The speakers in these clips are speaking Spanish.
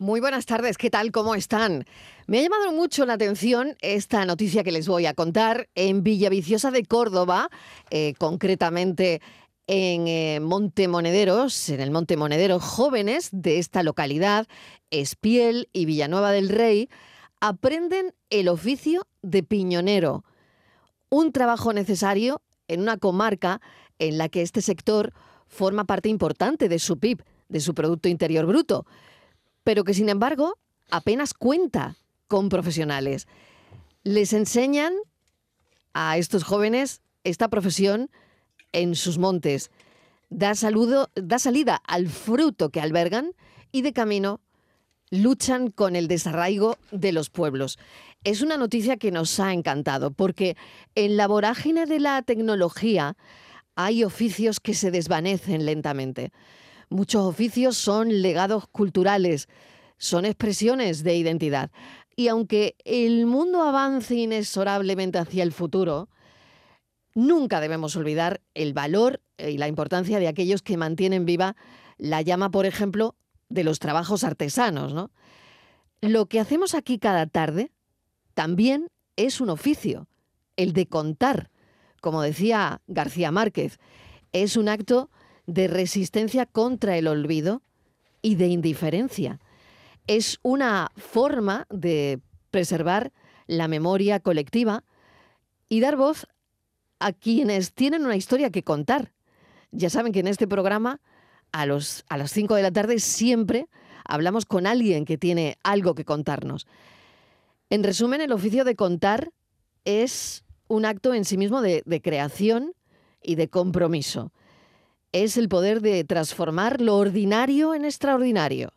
Muy buenas tardes, ¿qué tal? ¿Cómo están? Me ha llamado mucho la atención esta noticia que les voy a contar en Villaviciosa de Córdoba, eh, concretamente en eh, Monte Monederos, en el Monte Monedero, jóvenes de esta localidad, Espiel y Villanueva del Rey, aprenden el oficio de piñonero, un trabajo necesario en una comarca en la que este sector forma parte importante de su PIB, de su Producto Interior Bruto pero que sin embargo apenas cuenta con profesionales. Les enseñan a estos jóvenes esta profesión en sus montes. Da, saludo, da salida al fruto que albergan y de camino luchan con el desarraigo de los pueblos. Es una noticia que nos ha encantado porque en la vorágine de la tecnología hay oficios que se desvanecen lentamente. Muchos oficios son legados culturales, son expresiones de identidad. Y aunque el mundo avance inexorablemente hacia el futuro, nunca debemos olvidar el valor y la importancia de aquellos que mantienen viva la llama, por ejemplo, de los trabajos artesanos. Lo que hacemos aquí cada tarde también es un oficio, el de contar. Como decía García Márquez, es un acto de resistencia contra el olvido y de indiferencia. Es una forma de preservar la memoria colectiva y dar voz a quienes tienen una historia que contar. Ya saben que en este programa, a, los, a las 5 de la tarde, siempre hablamos con alguien que tiene algo que contarnos. En resumen, el oficio de contar es un acto en sí mismo de creación y de compromiso es el poder de transformar lo ordinario en extraordinario.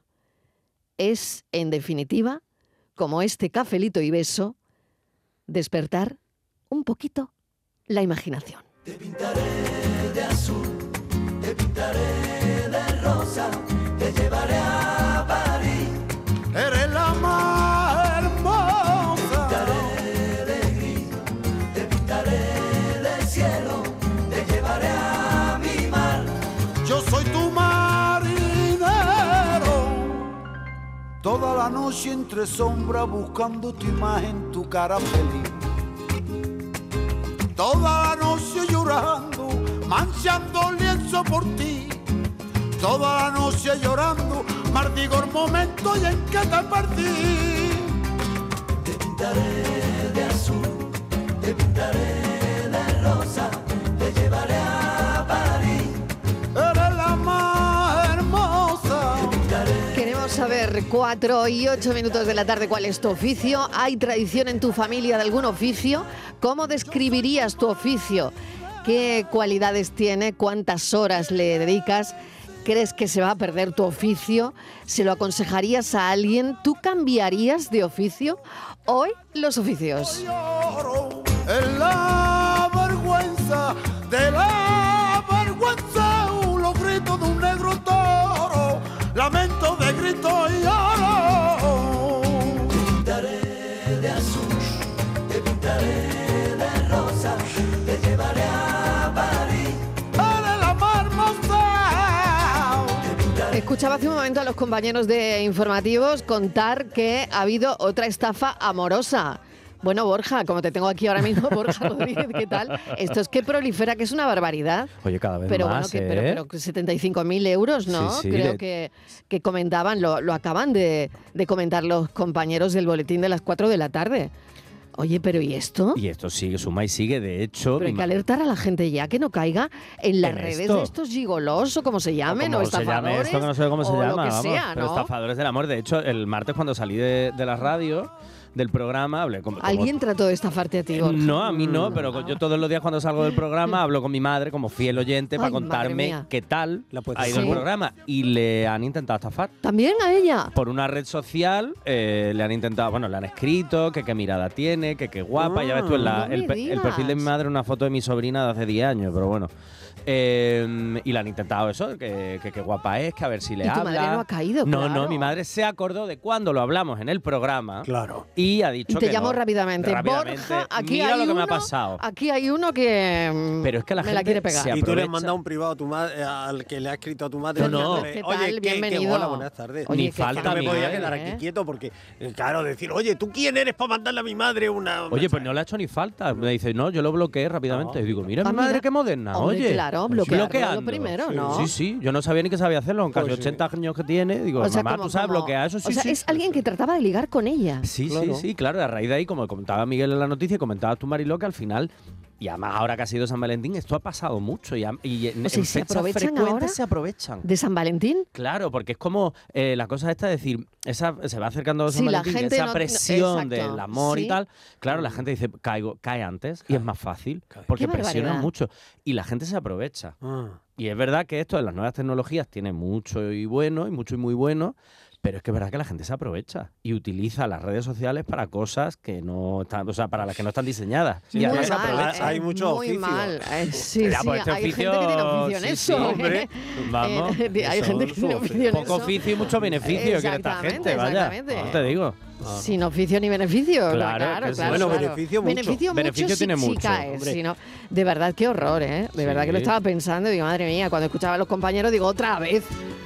Es, en definitiva, como este cafelito y beso, despertar un poquito la imaginación. Te pintaré de azul, te pintaré de rosa, te llevaré a Toda la noche entre sombras buscando tu imagen, tu cara feliz. Toda la noche llorando, manchando lienzo por ti. Toda la noche llorando, mardigo el momento y en que te perdí. Te pintaré de azul, te pintaré de rosa, te llevaré a Saber, 4 y 8 minutos de la tarde, cuál es tu oficio. ¿Hay tradición en tu familia de algún oficio? ¿Cómo describirías tu oficio? ¿Qué cualidades tiene? ¿Cuántas horas le dedicas? ¿Crees que se va a perder tu oficio? ¿Se lo aconsejarías a alguien? ¿Tú cambiarías de oficio? Hoy los oficios. Escuchaba hace un momento a los compañeros de informativos contar que ha habido otra estafa amorosa. Bueno, Borja, como te tengo aquí ahora mismo, Borja Rodríguez, ¿qué tal? Esto es que prolifera, que es una barbaridad. Oye, cada vez Pero más, bueno, que, pero, ¿eh? pero que 75.000 euros, ¿no? Sí, sí, Creo de- que, que comentaban, lo, lo acaban de, de comentar los compañeros del boletín de las 4 de la tarde. Oye, pero ¿y esto? Y esto sigue, suma y sigue. De hecho, Pero hay que alertar a la gente ya que no caiga en las En redes esto. de estos gigolos o como se llamen, o, como se llame estafadores. esto que no sé cómo se o llama, lo que vamos, sea, pero estafadores del amor. De hecho, el martes cuando salí de, de la radio, del programa, hablé con... como- ¿Alguien trató de estafarte a ti, Borja? No, a mí no, pero yo todos los días cuando salgo del programa hablo con mi madre como fiel oyente Ay, para contarme qué tal ha ido Sí. el programa. Y le han intentado estafar. ¿También a ella? Por una red social eh, le han intentado, bueno, le han escrito que qué mirada tiene, que qué guapa. ya ves tú, en la- Ah, no el, pe- el perfil de mi madre una foto de mi sobrina de hace 10 años, pero bueno. Eh, y le han intentado eso, que, que, que guapa es, que a ver si le Y tu habla. madre no ha caído, No, claro. no, mi madre se acordó de cuando lo hablamos en el programa Claro. y ha dicho Y te que llamo no. rápidamente. Rápidamente, Borja, aquí mira hay lo que me ha uno- pasado. Aquí hay uno que mm, Pero es que la me gente la quiere pegar. Y tú le has mandado un privado a tu madre, al que le ha escrito a tu madre. No, no. ¿Qué Oye, tal? que, Bienvenido. hola, buenas tardes. Oye, Ni que- falta que no me podía madre, quedar ¿eh? aquí quieto porque, eh, claro, decir, oye, ¿tú quién eres para mandarle a mi madre una. Oye, pues no le ha hecho ni falta. Me dice, no, yo lo bloqueé rápidamente. No. Y digo, mira Ah, mi madre mira. qué moderna. Hombre, Oye, claro, Pues bloqueando. lo primero, Sí, ¿no? Sí, sí, yo no sabía ni que sabía hacerlo, con casi Pues sí. 80 años que tiene. Digo, mamá, ¿tú sabes bloquear eso? Sí, o sea, sí. es alguien que trataba de ligar con ella. Sí, Claro. Sí, sí, claro. A raíz de ahí, como comentaba Miguel en la noticia, comentaba tu Mariló, que al final, y además ahora que ha sido San Valentín, esto ha pasado mucho. Y, a- y en, O sea, en ¿y se aprovechan frecuentes ahora? se aprovechan. ¿De San Valentín? Claro, porque es como eh, la cosa esta de decir, esa, se va acercando San Sí, la Valentín, gente esa no- presión del amor sí. y tal. Claro, la gente dice, caigo, cae antes y es más fácil, Cae. porque barbaridad. mucho. Y la gente se aprovecha. Ah. Y es verdad que esto de las nuevas tecnologías tiene mucho y bueno, y mucho y muy bueno, pero es que es verdad que la gente se aprovecha y utiliza las redes sociales para cosas que no están, o sea, para las que no están diseñadas. y muy además se mal, aprovechan. Hay eh, mucho Muy oficio. mal. eh, sí, Ya, sí, pues este hay oficio, gente que tiene oficio en sí, eso. sí, hombre. ¿eh? Vamos. Eh, hay eso gente que tiene oficio en Poco eso. oficio y mucho beneficio quiere esta Exactamente, gente, vaya. No te digo. Sin oficio ni beneficio. Claro, Claro, que sí. claro. Bueno, claro. beneficio mucho. Beneficio, Beneficio mucho tiene si, caes, hombre. si no- de verdad, qué horror, ¿eh? De verdad que lo Sí. estaba pensando y digo, madre mía, cuando escuchaba a los compañeros digo, otra vez,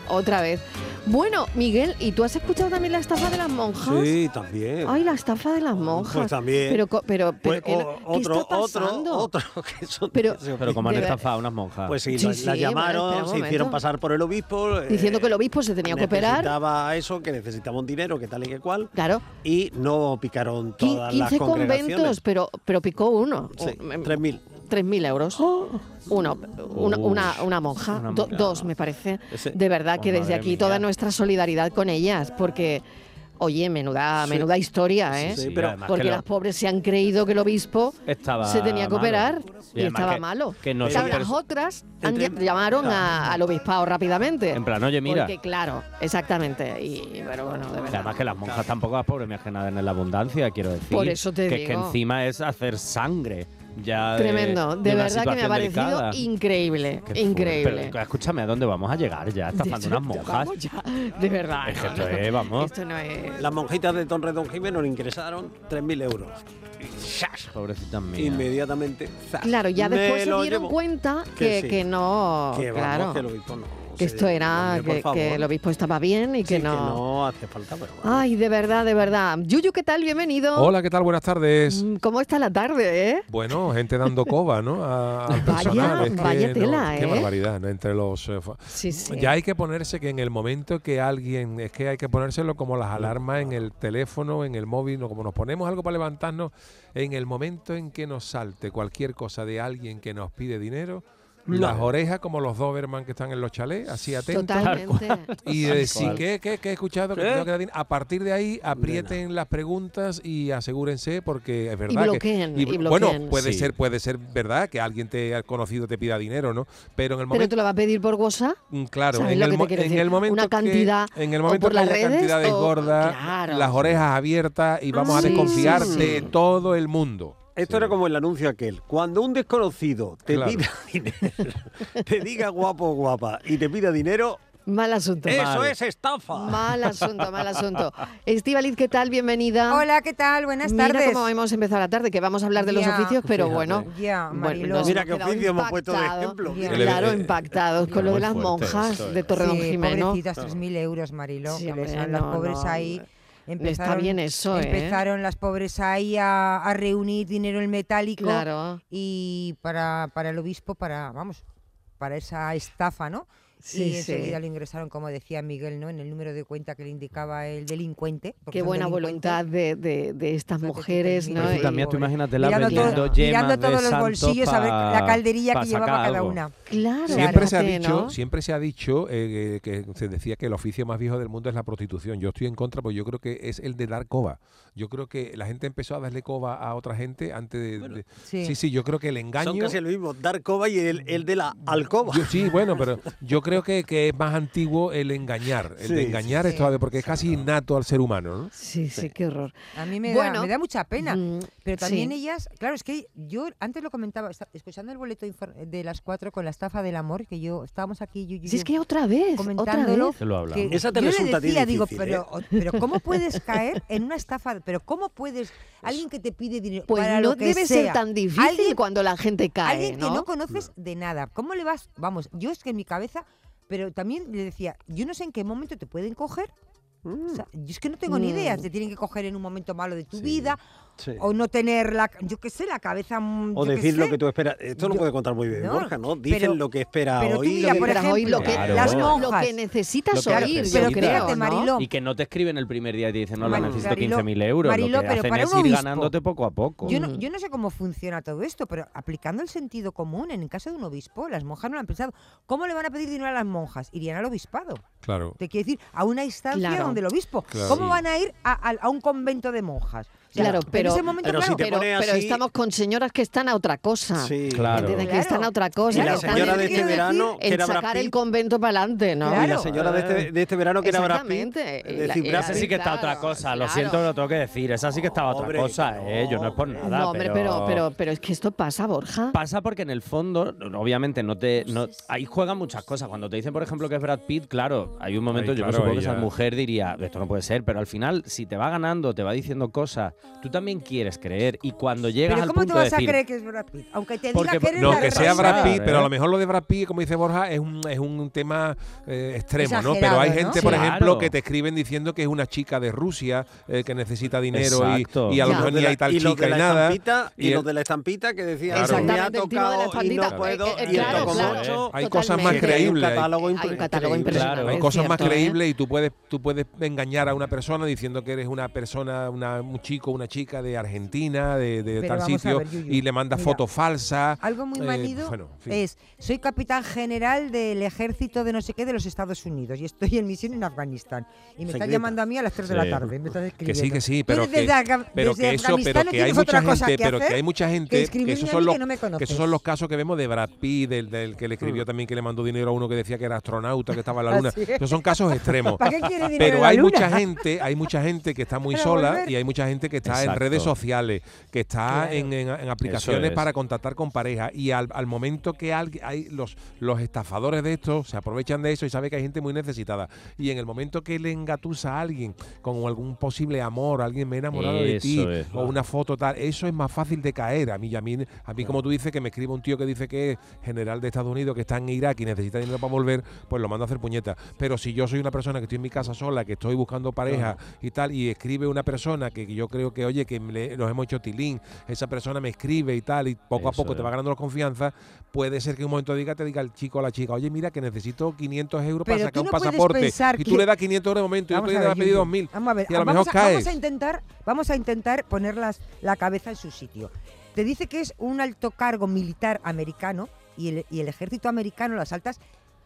otra vez. Bueno, Miguel, ¿y tú has escuchado también la estafa de las monjas? Sí, también. Ay, la estafa de las monjas. Pues también. Pero, co- pero, pero Pues, ¿qué, o- qué otro, está pasando? otro, otro que son Pero- Pero como han estafado a unas monjas. Pues sí, Sí, las, sí, las bueno, llamaron, un se hicieron pasar por el obispo. eh, Diciendo que el obispo se tenía que operar. Necesitaba eso, que necesitaba un dinero, que tal y que cual. Claro, Y no picaron todas las 15 congregaciones. conventos, pero, pero picó uno. Sí, Un- em, 3.000. 3.000 euros. Uno, una, una, una monja, una do- dos me parece. Ese- De verdad que Oh, desde madre aquí mía. toda nuestra solidaridad con ellas, porque, oye, menuda, Sí. menuda historia, ¿eh? sí, pero- porque que lo- las pobres se han creído que el obispo estaba se tenía que malo. operar y, estaba que- malo. Que no Claro, las otras han llamaron a- al obispado rápidamente. En plan, oye, mira. Porque, claro, exactamente. Y, pero bueno, de Que verdad. además que las monjas tampoco las pobres me ajenan en la abundancia, quiero decir. Por eso te que, que digo. encima es hacer sangre. Ya de- Tremendo, de, una verdad que me ha parecido delicada. increíble, Qué increíble. Pero, escúchame, ¿a dónde vamos a llegar ya? Estafando De- unas monjas. ya, de verdad. Es que no, esto no. es, vamos. Esto no es. Las monjitas de Torredón Jiménez le ingresaron 3.000 euros. Pobrecitas mías. Inmediatamente. ¡zas! Claro, ya después se lo dieron llevo. cuenta Que que, sí. que no. Que vamos, claro. que el obispo no. Que se- esto era que, que el obispo estaba bien y que Sí, no. que no hace falta, pero bueno. Ay, de verdad, de verdad. Yuyu, ¿qué tal? Bienvenido. Hola, ¿qué tal? Buenas tardes. Mm, ¿Cómo está la tarde, eh? Bueno, gente dando coba, ¿no? A- al Vaya, personal. Es que vaya no, tela, Qué ¿eh? barbaridad, ¿no? Entre los... eh, Sí, sí. Ya hay que ponerse que en el momento que alguien, es que hay que ponérselo como las alarmas en el teléfono, en el móvil, o como nos ponemos algo para levantarnos, en el momento en que nos salte cualquier cosa de alguien que nos pide dinero, las orejas como los Doberman que están en los chalés, así atentos. Totalmente. Y de decir, ¿qué, qué, qué he escuchado? Que tengo que dar din-". A partir de ahí, aprieten las preguntas y asegúrense, porque es verdad bloqueen, que. y bueno, bloqueen. puede Sí. ser, puede ser verdad que alguien te ha conocido te pida dinero, ¿no? Pero en el Pero momento. te lo va a pedir por WhatsApp. Mm, Claro, ¿Sabes en el, que en el momento Una que- cantidad, en el o momento por que las haya redes, cantidades o- gordas, claro. las orejas abiertas y vamos a Sí, desconfiar sí, de sí. todo el mundo. Esto era como el anuncio aquel. Cuando un desconocido te Claro. pida dinero, te diga guapo o guapa y te pida dinero, Mal asunto. eso es estafa. Mal asunto, mal asunto. Estivaliz, ¿qué tal? Bienvenida. Hola, ¿qué tal? Buenas Mira tardes. cómo hemos empezado la tarde, que vamos a hablar de los Ya. oficios, pero Fíjate. bueno. Ya, Mariló. nos Mira qué oficio hemos puesto de ejemplo. Ya. Claro, impactados con lo de las monjas esto, de eh. Torredón Sí, Jimeno. pobrecitas, 3.000 euros, Mariló. Sí, les hombre, no, pobres no. ahí. Está Empezaron, bien eso, ¿eh? empezaron las pobres ahí a, a reunir dinero en metálico Claro. y para, para el obispo, para, vamos, para esa estafa, ¿no? Sí, y sí. enseguida lo ingresaron, como decía Miguel, ¿no? En el número de cuenta que le indicaba el delincuente. Qué son buena voluntad de, de- de estas mujeres, ¿no? mía, tú imagínatela Mirando, vendiendo todo- yemas mirando de todos los bolsillos a ver la calderilla que llevaba cada algo. una. Claro, Siempre se ha dicho, ¿no? siempre se ha dicho eh, que se decía que el oficio más viejo del mundo es la prostitución. Yo estoy en contra, porque yo creo que es el de dar coba. Yo creo que la gente empezó a darle coba a otra gente antes de. de- Sí. sí, sí, yo creo que el Son engaño. casi lo mismo, dar coba y el, el de la alcoba. Yo, sí, bueno, pero yo creo creo que, que es más antiguo el engañar. El Sí, de engañar sí. es todavía, porque es casi innato al ser humano, ¿no? Sí, sí, qué horror. A mí me, Bueno, da, me da mucha pena. Mm, Pero también sí. ellas, claro, es que yo antes lo comentaba, escuchando el boleto de las cuatro con la estafa del amor, que yo estábamos aquí, yo, yo- Si es que otra vez, otra comentándolo, vez. Se lo hablamos. que Esa te yo resulta le decía, digo, difícil, pero, ¿eh? pero ¿cómo puedes caer en una estafa? Pero ¿cómo puedes, alguien que te pide dinero Pues para no lo que debe sea, ser tan difícil alguien- cuando la gente cae, alguien ¿no? que no conoces de nada, ¿cómo le vas? Vamos, yo es que en mi cabeza, pero también le decía, yo no sé en qué momento te pueden coger. O sea, yo es que no tengo ni idea, Mm. te tienen que coger en un momento malo de tu Sí. vida Sí. o no tener la, yo qué sé, la cabeza. mm, O decir lo sé. que tú esperas. Esto lo Yo- puede contar muy bien No, Borja, ¿no? Dicen pero- lo que espera pero tú hoy. mira, lo por que- Pero hoy lo que, Claro. las lo monjas. que necesitas Lo que oír, Pero creo, ¿no? Mariló, Y que no te escriben el primer día y te dicen, no, lo Mari- necesito Mariló, 15.000 euros. Mariló, lo que pero hacen para es un ir obispo. ganándote poco a poco. Yo no, Mm. yo no sé cómo funciona todo esto, pero aplicando el sentido común, en el caso de un obispo, las monjas no lo han pensado. ¿Cómo le van a pedir dinero a las monjas? Irían al obispado. Claro. Te quiero decir, a una instancia Claro. donde el obispo. Claro. ¿Cómo Sí. van a ir a, a- a un convento de monjas? Claro, en pero- ese momento, pero claro, pero, pones pero así- estamos con señoras que están a otra cosa. Sí. Claro. Que Claro. están a otra cosa. Y la señora en- de este verano, que en era Brad sacar el convento para adelante, ¿no? y la señora de este, de este verano que era Brad Pitt. Esa sí que está Claro, otra cosa, lo siento, lo tengo que decir. Esa sí que está otra Hombre, cosa, ¿eh? Yo no es por nada. No, hombre, pero, pero, pero es que esto pasa, Borja. Pasa porque en el fondo, obviamente, no te. No, ahí juegan muchas cosas. Cuando te dicen, por ejemplo, que es Brad Pitt, claro, hay un momento, Ay, yo me supongo que esa mujer diría, esto no puede ser, pero al final, si te va ganando, te va diciendo cosas, tú también quieres creer. Y cuando llegas Pero al ¿cómo punto te vas de a decir, creer que es Brad Pitt? Aunque te diga Porque- que eres No, la que sea Brad de- Pitt, pero a lo mejor lo de Brad Pitt, como dice Borja, es un, es un tema eh, extremo, ¿no? Pero hay ¿no? gente, por Claro. ejemplo, que te escriben diciendo que es una chica de Rusia eh, que necesita dinero y, Exacto. y a lo mejor de ni la- hay tal y chica de y la nada. estampita, y, los de la estampita que decían Claro. me ha de tocado y no puedo Eh, eh, y claro, claro. ocho. Hay cosas más hay un creíbles. catálogo Hay un impre- catálogo increíble. impresionante. Claro. Hay cosas más ¿eh? creíbles y tú puedes, tú puedes engañar a una persona diciendo que eres una persona, una, un chico, una chica de Argentina, de, de tal sitio, ver, y le mandas mira, fotos falsas. Algo muy eh, manido bueno, en fin. es, soy capitán general del ejército de no sé qué de los Estados Unidos y estoy en misión en Afganistán. Y me están llamando a mí a las 3 de la tarde. me están Que sí, escribiendo. que sí, pero que, pero desde que eso, pero que hay mucha gente, que pero que hay mucha gente, que esos son los, que no me que esos son los casos que vemos de Brad Pitt, del, del que le escribió también que le mandó dinero a uno que decía que era astronauta, que estaba en la luna. Esos son casos extremos. ¿Para qué quiere dinero Pero hay mucha gente, hay mucha gente que está muy sola y hay mucha gente que está en redes sociales, que está Claro. en, en- en aplicaciones es. para contactar con pareja y al, al momento que alguien- hay los, los estafadores de esto se aprovechan de eso y sabe que hay gente muy necesitada y en el momento que le engatusa a alguien con algún posible amor, alguien me he enamorado de ti es. o una foto tal, eso es más fácil de caer. A mí, a mí, a mí como tú dices que me escribe un tío que dice que es general de Estados Unidos, que está en Irak y necesita dinero para volver, pues lo mando a hacer puñeta. Pero si yo soy una persona que estoy en mi casa sola, que estoy buscando pareja y tal, y escribe una persona que yo creo que, oye, que le- nos hemos hecho tilín, esa persona me escribe y tal, y poco a poco te va ganando la confianza, puede ser que en un momento diga, te diga el chico o la chica, oye, mira que necesito 500 euros Pero para sacar un no pasaporte. Y tú que- le das 500 euros de momento y Vamos otro a día le has pedido Yuyu, 2000. Vamos a ver, y a lo vamos, mejor a, caes. vamos a intentar, vamos a intentar poner las- la cabeza en su sitio. Te dice que es un alto cargo militar americano y el, y el ejército americano, las altas,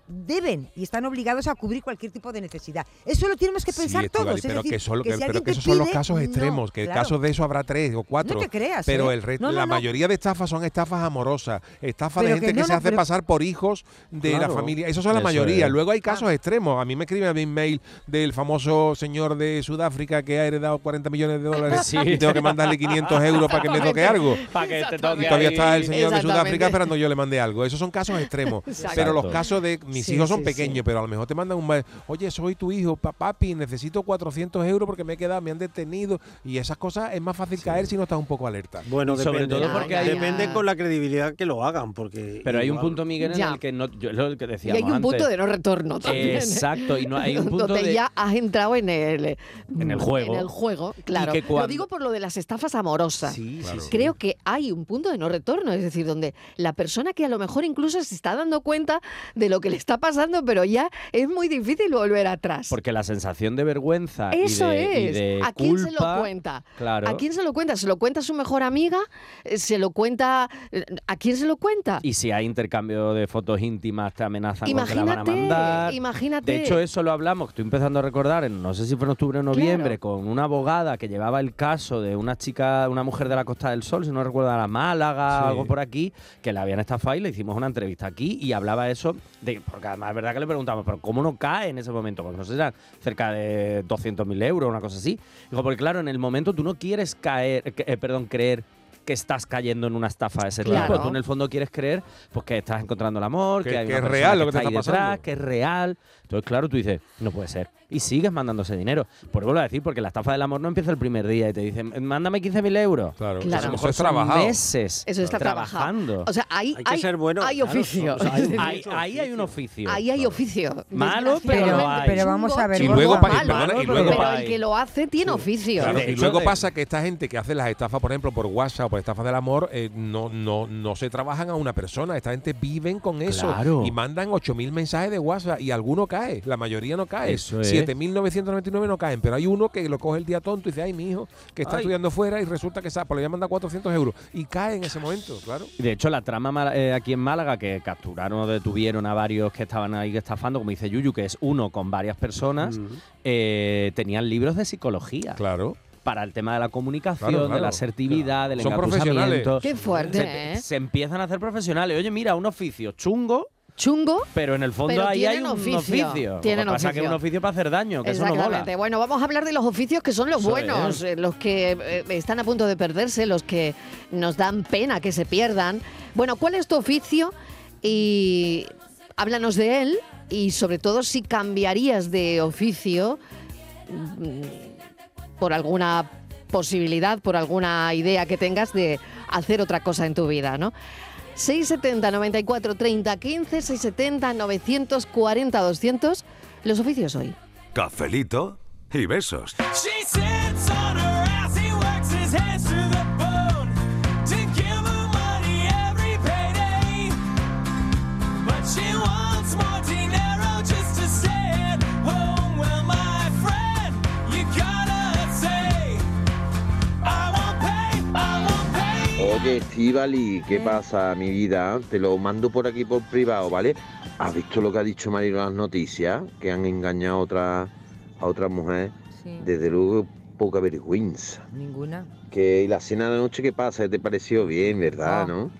deben y están obligados a cubrir cualquier tipo de necesidad. Eso lo tenemos que pensar todos. pero decir, que, solo, que que- si pero alguien que te esos son los casos no, extremos, que claro. casos de eso habrá tres o cuatro. No te creas, pero ¿eh? el re- No, no, la no. mayoría de estafas son estafas amorosas, estafas de gente que que, no, se no, hace pero- pasar por hijos de la familia. Esos son la Eso mayoría. es. Luego hay casos Ah. extremos. A mí me escriben a mi mail del famoso señor de Sudáfrica que ha heredado 40 millones de dólares Sí. y tengo que mandarle 500 euros para que me toque algo. Para que te toque Y todavía ahí. está el señor de. Sudáfrica esperando yo le mande algo. Esos son casos extremos. Pero los casos de mis Sí, hijos son sí, pequeños, sí. pero a lo mejor te mandan un mail, oye, soy tu hijo, pa- papi, necesito 400 euros porque me he quedado, me han detenido. Y esas cosas es más fácil caer si no estás un poco alerta. Bueno, sobre todo porque hay- depende con la credibilidad que lo hagan, porque Pero hay un punto, Miguel, en el que no, yo, es lo que Y decíamos hay un punto de no retorno también. ¿eh? Exacto, y no hay un punto donde de ya has entrado en el, En el juego. En el juego, claro. que Lo digo por lo de las estafas amorosas. Sí, Claro. sí, sí. Creo que hay un punto de no retorno, es decir, donde la persona que a lo mejor incluso se está dando cuenta de lo que le está pasando, pero ya es muy difícil volver atrás. porque la sensación de vergüenza Eso y de, y es. de ¿A quién se lo cuenta? Claro. ¿A quién se lo cuenta? ¿Se lo cuenta a su mejor amiga? Eh, ¿Se lo cuenta? eh, ¿A quién se lo cuenta? Y si hay intercambio de fotos íntimas, te amenazan con que la van a Imagínate, mandar. imagínate. De hecho, eso lo hablamos, estoy empezando a recordar, en, no sé si fue en octubre o noviembre, Claro. con una abogada que llevaba el caso de una chica, una mujer de la Costa del Sol, si no recuerdo, a la Málaga, Sí. algo por aquí, que la habían estafado y le hicimos una entrevista aquí y hablaba eso de, porque además es verdad que le preguntamos, pero ¿cómo no cae en ese momento? Porque no sé, eran cerca de 200.000 euros, una cosa así. Digo, porque claro, en el momento tú no quieres caer, eh, perdón, creer que estás cayendo en una estafa de ese Claro. tipo. Tú en el fondo quieres creer pues, que estás encontrando el amor, que, Que- hay que una es persona real lo que te está ahí está detrás, pasando. que es real. Entonces, claro, tú dices, no puede ser. Y sigues mandándose dinero. Por vuelvo a decir, porque la estafa del amor no empieza el primer día y te dicen, mándame 15.000 euros. Claro, Claro. a lo A lo mejor mejor es trabajado. meses Eso está trabajando. O sea, ahí Hay que ser bueno, hay claro, oficio. o sea, hay- ahí, ahí hay un oficio. Ahí hay oficio. Malo, pero lo hay. Pero vamos a ver, Y luego, pa- malo, perdona, y pero luego pa- el que lo hace tiene oficio. Y luego pasa que esta gente que hace las estafas, por ejemplo, por WhatsApp o por estafas del amor, eh, no, no, no se trabajan a una persona. Esta gente viven con eso Claro. y mandan 8.000 mensajes de WhatsApp y alguno cae. La mayoría no cae. Eso es. 7.999 no caen, pero hay uno que lo coge el día tonto y dice, ay, mi hijo, que está Ay. estudiando fuera y resulta que sa- pues le voy a mandar 400 euros. Y cae en ese momento, claro. Y de hecho, la trama eh, aquí en Málaga, que capturaron o detuvieron a varios que estaban ahí estafando, como dice Yuyu, que es uno con varias personas, eh, tenían libros de psicología Claro. Para el tema de la comunicación, Claro, de claro. la asertividad, del Son profesionales. engatusamiento. Qué fuerte, Se, ¿eh? se empiezan a hacer profesionales. Oye, mira, un oficio chungo, Chungo. pero en el fondo Pero ahí hay tienen un oficio, oficio. tienen Lo que pasa es que es un oficio. oficio para hacer daño, que eso no mola. Exactamente. Bueno, vamos a hablar de los oficios que son los Eso buenos, es. eh, los que eh, están a punto de perderse, los que nos dan pena que se pierdan. Bueno, ¿cuál es tu oficio? Y háblanos de él y sobre todo si cambiarías de oficio mm, por alguna posibilidad, por alguna idea que tengas de hacer otra cosa en tu vida, ¿no? 670 94 30 15 670 940 200 los oficios hoy. Cafelito y besos. Oye, Estivali, ¿qué pasa, mi vida? Te lo mando por aquí por privado, ¿vale? ¿Has visto lo que ha dicho Marilo en las noticias? Que han engañado a otra, a otra mujer. Sí, Desde luego, poca vergüenza. ninguna. Que ¿y la cena de noche, ¿qué pasa? ¿Te pareció bien, verdad, Oh. no?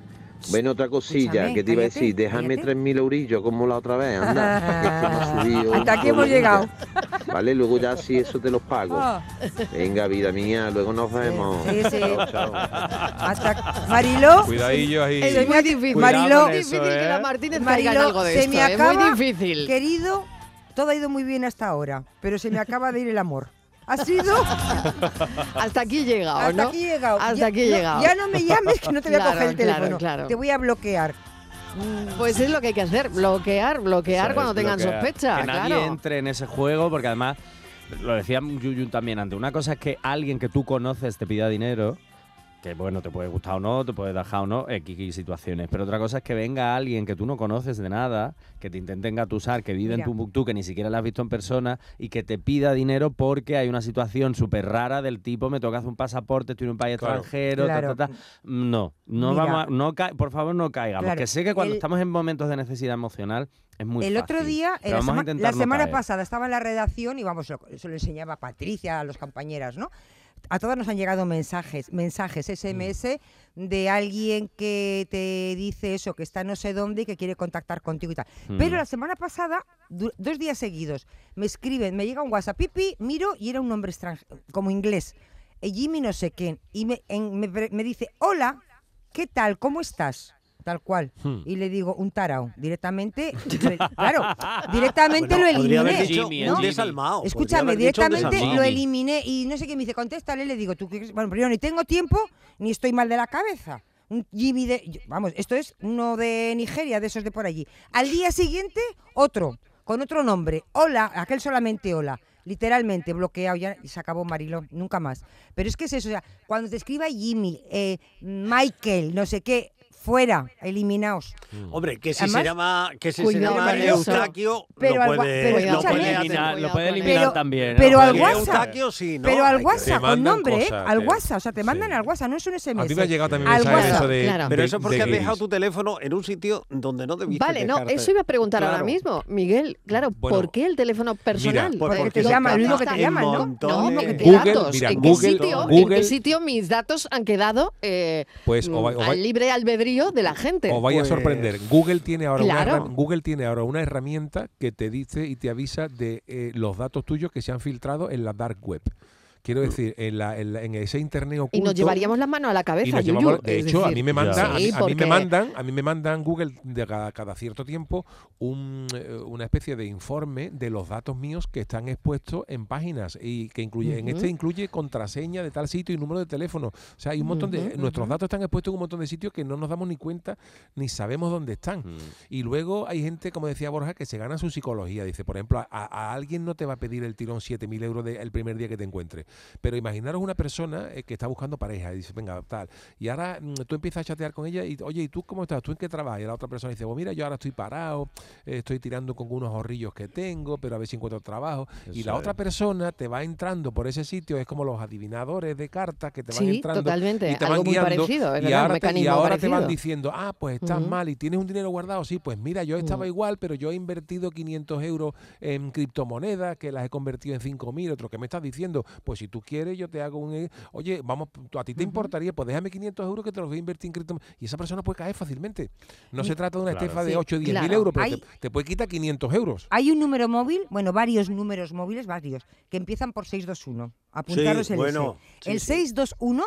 Bueno, otra cosilla, Escúchame, que te iba a cállate, decir, déjame cállate. 3.000 eurillos como la otra vez, anda. que es que me ha subido Hasta aquí hemos llegado. Vale, luego ya sí, eso te los pago. Ah, Venga, vida mía, luego nos vemos. sí, sí. Chao, chao. Hasta Mariló, Cuidadillo ahí. Es muy difícil. Mariló, es difícil que la Martínez caiga en Mariló, algo de se esto. me Es acaba, muy difícil. querido, todo ha ido muy bien hasta ahora, pero se me acaba de ir el amor. Ha sido Hasta aquí he llegado, hasta ¿no? aquí he llegado. Hasta Ya- aquí he no- llegado. Ya no me llames que no te voy a coger el claro, teléfono. claro. Te voy a bloquear. Pues es lo que hay que hacer, bloquear, bloquear cuando tengan bloquear. sospecha, Que nadie claro. entre en ese juego, porque además, lo decía Yuyun también antes, una cosa es que alguien que tú conoces te pida dinero, que bueno, te puede gustar o no, te puede dejar o no, X situaciones, pero otra cosa es que venga alguien que tú no conoces de nada, que te intente engatusar, que vive Mira. en Tumbuktu, que ni siquiera la has visto en persona, y que te pida dinero porque hay una situación súper rara del tipo, me toca hacer un pasaporte, estoy en un país Claro. extranjero, ta, Claro. ta, ta. No, no Mira. vamos a- no ca- por favor no caigamos, Claro, que sé que cuando el- estamos en momentos de necesidad emocional es muy el otro día, la, sema- la no semana caer. pasada estaba en la redacción y vamos, lo- se lo enseñaba a Patricia, a los compañeras, ¿no? A todas nos han llegado mensajes, mensajes SMS de alguien que te dice eso, que está no sé dónde y que quiere contactar contigo y tal. Pero Mm. la semana pasada, dos días seguidos, me escriben, me llega un WhatsApp, pipi, miro y era un nombre extranjero, como inglés, eh, Jimmy no sé quién, y me, en- me dice, hola, ¿qué tal? ¿Cómo estás? Tal cual. Hmm. Y le digo, un tarao. Directamente, claro, directamente Bueno, lo eliminé. dicho Jimmy, ¿no? un Jimmy. desalmado. podría Escúchame, haber dicho un directamente desalmado. lo eliminé y no sé qué me dice, contéstale, le digo, tú bueno, primero ni tengo tiempo ni estoy mal de la cabeza. Un Jimmy de, vamos, esto es uno de Nigeria, de esos de por allí. Al día siguiente, otro, con otro nombre. Hola, aquel solamente hola. Literalmente bloqueado ya y se acabó Marilón, nunca más. Pero es que es eso, o sea, cuando te escriba Jimmy, eh, Michael, no sé qué, fuera, eliminaos. Hombre, que si Además, se llama, que si se llama. Eustaquio, Pero lo puede, pero lo escúchame. puede hacer. eliminar, lo puede también. pero ¿no? al WhatsApp. Sí, ¿no? Pero al WhatsApp, Te con nombre, ¿eh? cosas, Al te- WhatsApp, o sea, te mandan sí. al WhatsApp, no es un SMS. A mí me ha llegado también Al mensajes WhatsApp, eso de, claro. Pero eso es porque de has dejado tu teléfono en un sitio donde no debiste Vale, no, eso iba a preguntar ahora mismo, Miguel. Claro, Bueno, ¿por qué el teléfono personal? Mira, Porque te lo llaman, lo que te llaman, ¿no? No, porque ¿qué Google, datos? ¿En, qué sitio, ¿En Google- qué sitio mis datos han quedado eh, Pues, va- al libre albedrío criterio de la gente. Os vaya Pues- a sorprender. Google tiene ahora Claro. una Google tiene ahora una herramienta que te dice y te avisa de eh, los datos tuyos que se han filtrado en la dark web. Quiero decir, en, la- en la- en ese internet oculto. y nos llevaríamos las manos a la y cabeza, nos Yuyu. llevamos- de hecho, a mí me mandan, a, mí, a me mandan, a mí me mandan Google de cada, cada cierto tiempo un, eh, una especie de informe de los datos míos que están expuestos en páginas y que incluye, en este incluye contraseña de tal sitio y número de teléfono. O sea, hay un montón de nuestros datos están expuestos en un montón de sitios que no nos damos ni cuenta ni sabemos dónde están. Mm. Y luego hay gente, como decía Borja, que se gana su psicología. Dice, por ejemplo, a, a alguien no te va a pedir el tirón 7.000 euros de- el primer día que te encuentre. Pero imaginaros una persona eh, que está buscando pareja y dice, venga, tal. Y ahora mm, tú empiezas a chatear con ella y, oye, ¿y tú cómo estás? ¿Tú en qué trabajas? Y la otra persona dice, pues mira, yo ahora estoy parado, eh, estoy tirando con unos ahorrillos que tengo, pero a ver si encuentro trabajo. y la es. otra persona te va entrando por ese sitio, es como los adivinadores de cartas que te van Sí, entrando totalmente. y te Algo van muy guiando parecido, es y verdad, un ahora, te, y ahora te van diciendo, ah, pues estás mal y tienes un dinero guardado. Sí, pues mira, yo estaba Mm. igual, pero yo he invertido 500 euros en criptomonedas que las he convertido en 5.000. Otro que me estás diciendo, pues si tú quieres, yo te hago un. eh, Oye, vamos, a ti te importaría, pues déjame 500 euros que te los voy a invertir en criptomonedas. Y esa persona puede caer fácilmente. No se trata de una Claro. estefa de Sí, 8 o 10 mil euros, pero Hay- te, te puede quitar 500 euros. Hay un número móvil, bueno, varios números móviles, varios, que empiezan por 621. Apuntaros Sí, el bueno, ese. sí, el sí. 621,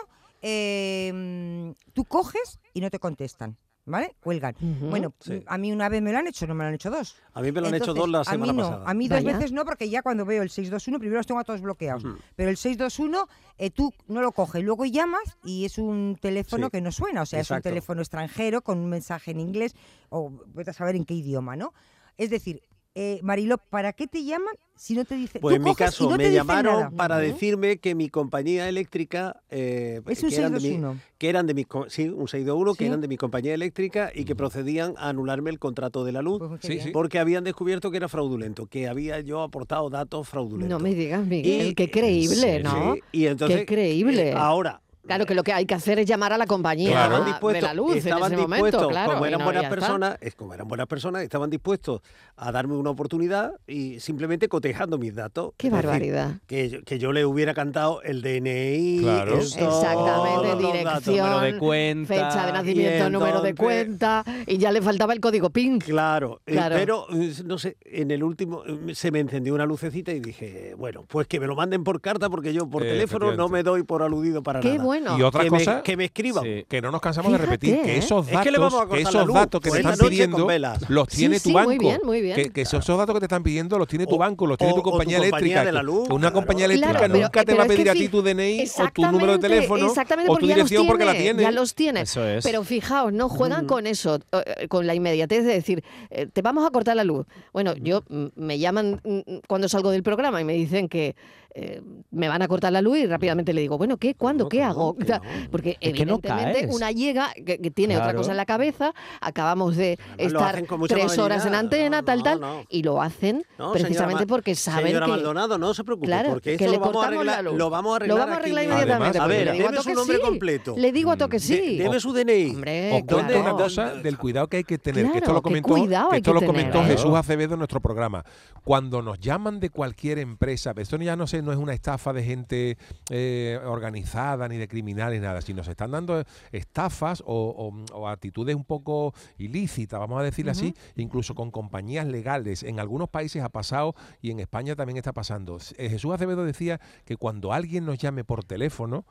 eh, tú coges y no te contestan, ¿vale? Cuelgan. Bueno, Sí. a mí una vez me lo han hecho, no me lo han hecho dos. A mí me lo han hecho dos la a semana mí no, pasada. A mí dos Vaya. veces no, porque ya cuando veo el 621, primero los tengo a todos bloqueados. Pero el 621, eh, tú no lo coges, luego llamas y es un teléfono Sí, que no suena, o sea, es un teléfono extranjero con un mensaje en inglés o vete a saber en qué idioma, ¿no? Es decir, eh, Mariló, ¿para qué te llaman si no te dicen Pues en mi caso no me llamaron nada? para decirme que mi compañía eléctrica eh, Es un que, eran de mi, 621. que eran de mi sí, un 621 Sí. que eran de mi compañía eléctrica y que procedían a anularme el contrato de la luz Pues Sí, sí. porque habían descubierto que era fraudulento, que había yo aportado datos fraudulentos. No me digas, Miguel, Y- qué creíble, Sí, ¿no? y entonces Qué creíble. eh, ahora Claro que lo que hay que hacer es llamar a la compañía Claro. estaban de dispuestos, la luz estaban en ese dispuestos, momento, claro. como eran no, buenas personas, es como eran buenas personas, estaban dispuestos a darme una oportunidad y simplemente cotejando mis datos. Qué decir, barbaridad. que, yo, que yo le hubiera cantado el DNI, Claro. el todo, Exactamente, dirección, número de cuenta, fecha de nacimiento, número de entonces- cuenta, y ya le faltaba el código PIN. Claro, eh, Claro. pero eh, no sé, en el último eh, se me encendió una lucecita y dije, bueno, pues que me lo manden por carta porque yo por Eh, teléfono no me doy por aludido para Qué nada. bueno. Y otra que, cosa me, que me escriban. Sí. que no nos cansamos de repetir que ¿eh? esos Es que le vamos a datos, la esos luz, datos que te están pidiendo los tiene sí, tu banco. muy bien, muy bien. Que, que esos, esos datos que te están pidiendo los tiene tu O- banco, los tiene o- tu o tu compañía compañía eléctrica. de la que- luz, que una claro. compañía eléctrica Claro, pero- nunca te pero va a que pedir a ti tu DNI o tu número de teléfono exactamente, o porque tu ya los dirección porque la tiene. Ya los tiene. Eso es. Pero fijaos, no juegan con eso, eh, con la inmediatez de decir, eh, te vamos a cortar la luz. Bueno, yo mm, me llaman mm, cuando salgo del programa y me dicen que eh, me van a cortar la luz y rápidamente le digo, bueno, ¿qué? ¿Cuándo? no, ¿Qué que no, hago? que no. Porque Es que no evidentemente una llega que, que tiene otra Claro. cosa en la cabeza, acabamos de estar tres horas en antena, No, tal, tal, no. y lo hacen No, precisamente porque saben Señora que... Maldonado, no se preocupe, Claro, porque que esto le lo vamos, a cortamos la arreglar, luz. lo vamos a arreglar. Lo vamos a arreglar inmediatamente. A ver, le digo a deme su toque nombre sí. completo. Le digo a toque De- sí. deme su DNI. Hombre, Os cuento una cosa del cuidado que hay que tener, que esto Claro, lo comentó, cuidado que hay esto que lo comentó tener. Jesús Acevedo en nuestro programa. Cuando nos llaman de cualquier empresa, esto ya no no es una estafa de gente eh, organizada ni de criminales nada, sino nos están dando estafas o, o- o actitudes un poco ilícitas, vamos a decirlo así, incluso con compañías legales. En algunos países ha pasado y en España también está pasando. Eh, Jesús Acevedo decía que cuando alguien nos llame por teléfono,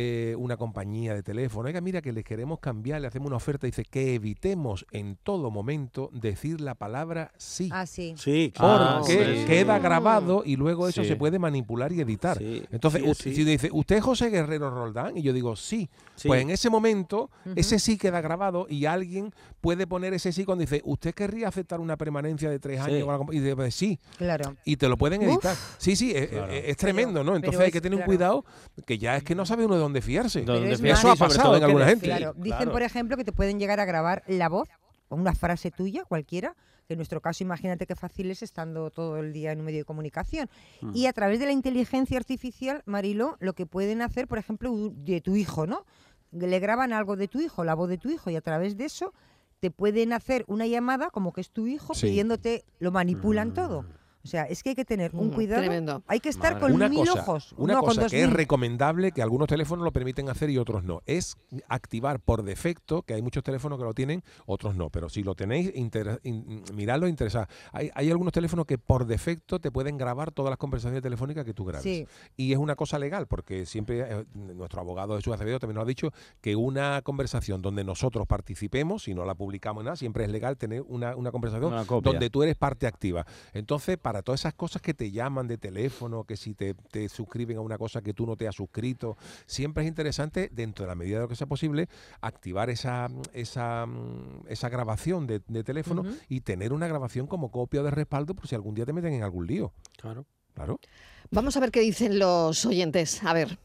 eh, una compañía de teléfono, oiga, mira que le queremos cambiar, le hacemos una oferta, dice que evitemos en todo momento decir la palabra sí. Ah, sí. Sí, Porque claro. sí. queda grabado y luego eso Sí. se puede manipular y editar. Sí, Entonces, sí, u- sí. si dice, ¿usted es José Guerrero Roldán? Y yo digo, sí. Sí. Pues en ese momento, ese sí queda grabado y alguien puede poner ese sí cuando dice, ¿usted querría aceptar una permanencia de tres años? la compa-?" Y dice, "Pues sí. Claro. Y te lo pueden Uf. editar. Sí, sí, es, Claro. es- es tremendo, ¿no? Entonces pero hay que tener un cuidado que ya es que no sabe uno de dónde fiarse. Donde Pero es fíjate, Eso ha sobre pasado todo en alguna gente. Claro, dicen, claro. por ejemplo, que te pueden llegar a grabar la voz o una frase tuya, cualquiera, que en nuestro caso imagínate qué fácil es estando todo el día en un medio de comunicación. Mm. Y a través de la inteligencia artificial, Marilo, lo que pueden hacer, por ejemplo, de tu hijo, ¿no? Le graban algo de tu hijo, la voz de tu hijo, y a través de eso te pueden hacer una llamada como que es tu hijo Sí. pidiéndote, lo manipulan todo. O sea, es que hay que tener un Mm, cuidado. tremendo. Hay que estar Madre con una mil cosa, ojos. una no, cosa que es recomendable, que algunos teléfonos lo permiten hacer y otros no, es activar por defecto, que hay muchos teléfonos que lo tienen, otros no, pero si lo tenéis, inter- in- miradlo e interesad. Hay, hay algunos teléfonos que por defecto te pueden grabar todas las conversaciones telefónicas que tú grabes. Sí. Y es una cosa legal, porque siempre eh, nuestro abogado Jesús Acevedo también nos ha dicho que una conversación donde nosotros participemos, si no la publicamos nada, siempre es legal tener una, una conversación Una donde tú eres parte activa. Entonces, para todas esas cosas que te llaman de teléfono, que si te, te suscriben a una cosa que tú no te has suscrito, siempre es interesante, dentro de la medida de lo que sea posible, activar esa, esa, esa grabación de, de teléfono y tener una grabación como copia de respaldo por si algún día te meten en algún lío. Claro. Claro. Vamos a ver qué dicen los oyentes. A ver.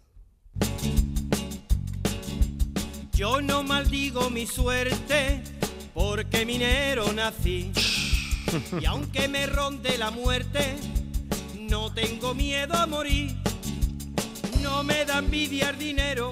Yo no maldigo mi suerte porque minero nací. Y aunque me ronde la muerte, no tengo miedo a morir. No me da envidia el dinero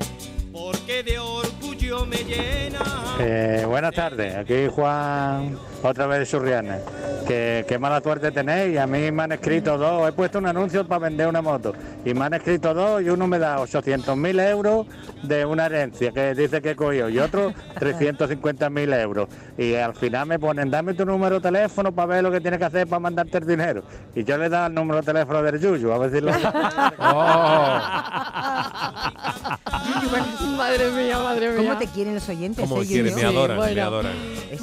porque de orgullo me llena. Eh, buenas tardes, aquí Juan, otra vez de Surriana. Que, qué mala suerte tenéis, a mí me han escrito dos, he puesto un anuncio para vender una moto y me han escrito dos y uno me da 800.000 euros de una herencia que dice que he cogido y otro 350.000 euros. Y al final me ponen, dame tu número de teléfono para ver lo que tienes que hacer para mandarte el dinero. Y yo le dado el número de teléfono del Yuyu, a ver si lo... madre mía, madre mía. ¿Cómo te quieren los oyentes? Como eh, quieren, me adoran, me bueno. adoran.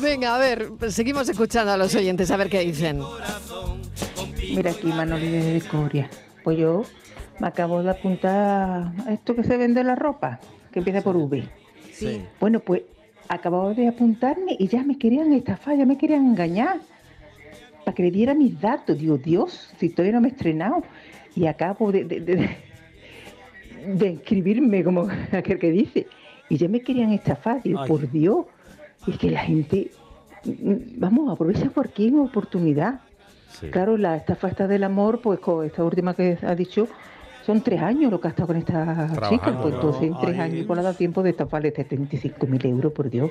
Venga, a ver, seguimos escuchando a los oyentes, a ver qué dicen. Mira aquí, Manoli de Coria. Pues yo me acabo de apuntar a esto que se vende la ropa, que empieza por V. Sí. Bueno, pues acababa de apuntarme y ya me querían estafar, ya me querían engañar. Para que le diera mis datos. Digo, Dios, si todavía no me he estrenado. Y acabo de, de, de, de inscribirme, como aquel que dice. Y ya me querían estafar. Digo, Ay. por Dios. Es que la gente, mm, vamos, aprovecha cualquier oportunidad. Sí. Claro, la estafa esta del amor, pues con esta última que ha dicho, son tres años lo que ha estado con esta Trabajando, chica. Pues ¿no? entonces en tres Ay. años pues le ha dado tiempo de estafarle 75.000 euros, por Dios.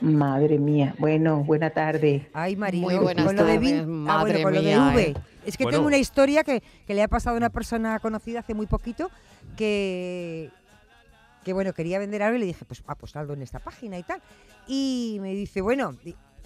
Madre mía. Bueno, buena tarde. Ay, Muy buenas con lo de Vin- ah, madre bueno, con lo de mía, V. eh. Es que Bueno. tengo una historia que, que le ha pasado a una persona conocida hace muy poquito que, que bueno, quería vender algo y le dije, pues apostado en esta página y tal. Y me dice, bueno,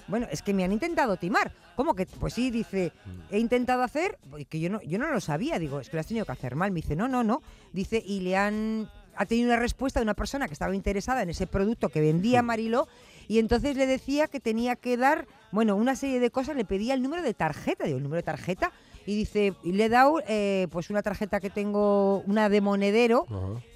bueno, es que me han intentado timar. ¿Cómo que? Pues sí, dice, he intentado hacer, que yo no, yo no lo sabía, digo, es que lo has tenido que hacer mal. Me dice, no, no, no. Dice, y le han ha tenido una respuesta de una persona que estaba interesada en ese producto que vendía Mariló y entonces le decía que tenía que dar, bueno, una serie de cosas, le pedía el número de tarjeta, digo, el número de tarjeta, y dice, y le he dado eh, pues una tarjeta que tengo, una de monedero,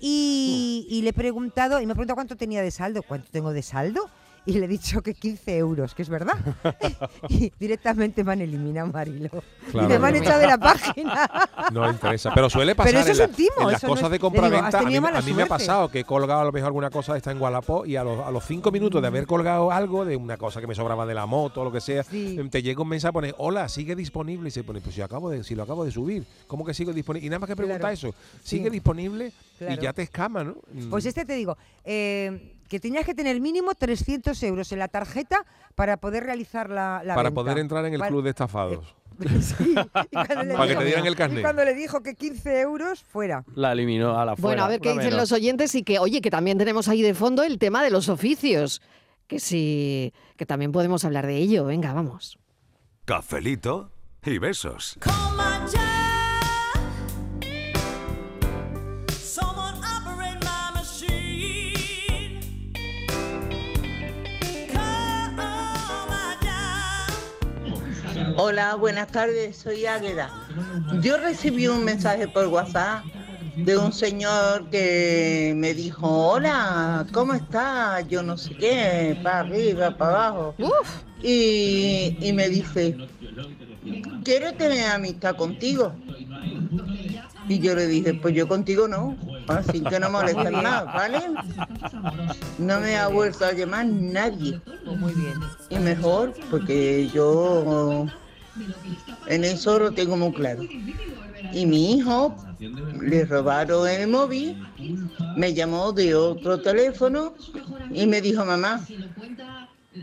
y, y le he preguntado, y me ha preguntado cuánto tenía de saldo, cuánto tengo de saldo, y le he dicho que 15 euros, que es verdad. y directamente me han eliminado, Marilo. Claro. y me han echado de la página. No interesa. Pero suele pasar Pero eso en, es un timo, en las no cosas es- de digo, compraventa. has a mí, a me ha pasado que he colgado a lo mejor alguna cosa está en Wallapop y a los, a los cinco minutos de haber colgado algo de una cosa que me sobraba de la moto o lo que sea, Sí. te llega un mensaje pone hola, sigue disponible y se pone, pues si acabo de, si lo acabo de subir, ¿cómo que sigue disponible? Y nada más que pregunta Claro. eso, Sí. sigue disponible Claro. y ya te escama, ¿no? Mm. Pues este te digo, eh, que tenías que tener mínimo 300 euros en la tarjeta para poder realizar la, la para venta. poder entrar en el Para- club de estafados. Sí, y cuando le Para que dijo- te dieran el y carnet. cuando le dijo que 15 euros, fuera. La eliminó a la fuera. Bueno, a ver qué dicen menos. los oyentes y que, oye, que también tenemos ahí de fondo el tema de los oficios. Que sí, que también podemos hablar de ello. Venga, vamos. Cafelito y besos. Come Hola, buenas tardes, soy Águeda. Yo recibí un mensaje por WhatsApp de un señor que me dijo, hola, ¿cómo estás? Yo no sé qué, para arriba, para abajo. Y, y me dice, quiero tener amistad contigo. Y yo le dije, pues yo contigo no, así que no molestes más, ¿vale? No me ha vuelto a llamar nadie. Muy bien. Y mejor, porque yo en eso lo tengo muy claro. Y mi hijo le robaron el móvil, me llamó de otro teléfono y me dijo, mamá,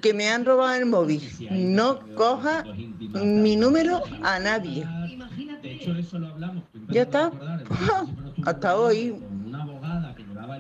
que me han robado el móvil. No coja mi número a nadie. Ya está. Hasta hoy.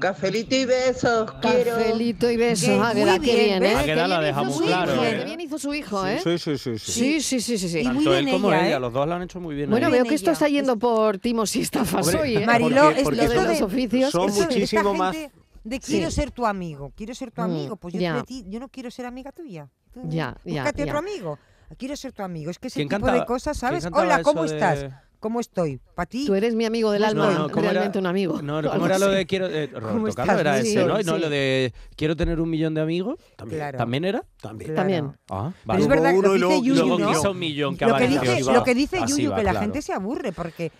Cafelito y besos. Quiero. Cafelito y besos, Qué- Águeda, muy qué bien, bien, ¿ves? ¿eh? Bien dejado hizo muy su claro, hijo, ¿eh? Qué bien hizo su hijo, ¿eh? Sí, sí, sí, sí. Sí, sí, sí, sí. sí. Y muy Tanto él bien como ella, ella, ¿eh? los dos lo han hecho muy bien. Bueno, ahí. veo bien que esto está yendo por timos y estafas Hombre, hoy, ¿eh? Mariló, es lo de los oficios. son Eso muchísimo esta más- gente De Sí. quiero ser tu amigo, quiero ser tu Mm, amigo. Pues yo, de ti- yo no quiero ser amiga tuya. Ya, ya, Búscate otro amigo. Quiero ser tu amigo. Es que ese ¿Quién tipo de cosas, ¿sabes? Hola, ¿cómo de- estás? ¿Cómo estoy? ¿Para ti? Tú eres mi amigo del No, alma, no, ¿cómo realmente era? un amigo. No, Algo ¿cómo era lo de quiero. Eh, Roberto ¿Cómo Carlos era ese, Sí, ¿no? Y no lo de quiero tener un millón de amigos. También. Claro. ¿También era? También. Claro. También. Ah, Pero es verdad, uno lo que dice Yuyu, ¿no? quiso un millón que Lo que dice, lo que dice Yuyu, va, que la claro. gente se aburre, porque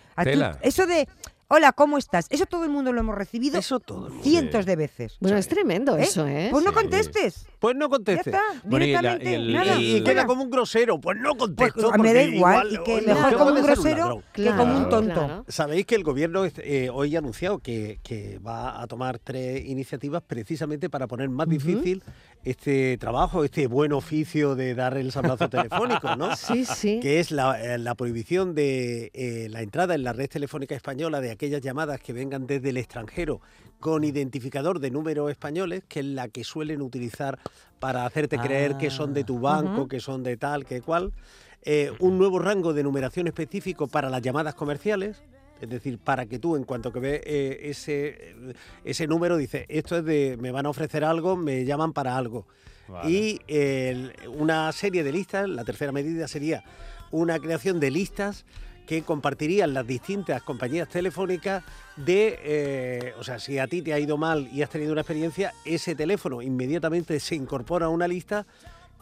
eso de, hola, ¿cómo estás? Eso todo el mundo lo hemos recibido Eso todo el mundo. cientos de veces. Bueno, es tremendo ¿Eh? eso, ¿eh? Pues no Sí. contestes. Pues no Ya conteste. está, Bueno, y la- directamente, y el- nada. Y, queda como un grosero. Pues no Pues, contesto. me da igual, y que oye, mejor como un ser un grosero que como un tonto. claro. Sabéis que el gobierno eh, hoy ha anunciado que, que va a tomar tres iniciativas precisamente para poner más difícil este trabajo, este buen oficio de dar el sablazo telefónico, ¿no? Sí, sí. Que es la, eh, la prohibición de eh, la entrada en la red telefónica española de aquellas llamadas que vengan desde el extranjero con identificador de números españoles, que es la que suelen utilizar para hacerte creer que son de tu banco, Ujú. que son de tal, que cual. Eh, un nuevo rango de numeración específico para las llamadas comerciales. Es decir, para que tú, en cuanto que ves eh, ese, ese número, dices, esto es de, me van a ofrecer algo, me llaman para algo. Vale. Y una serie de listas, la tercera medida sería una creación de listas que compartirían las distintas compañías telefónicas de, eh, o sea, si a ti te ha ido mal y has tenido una experiencia, ese teléfono inmediatamente se incorpora a una lista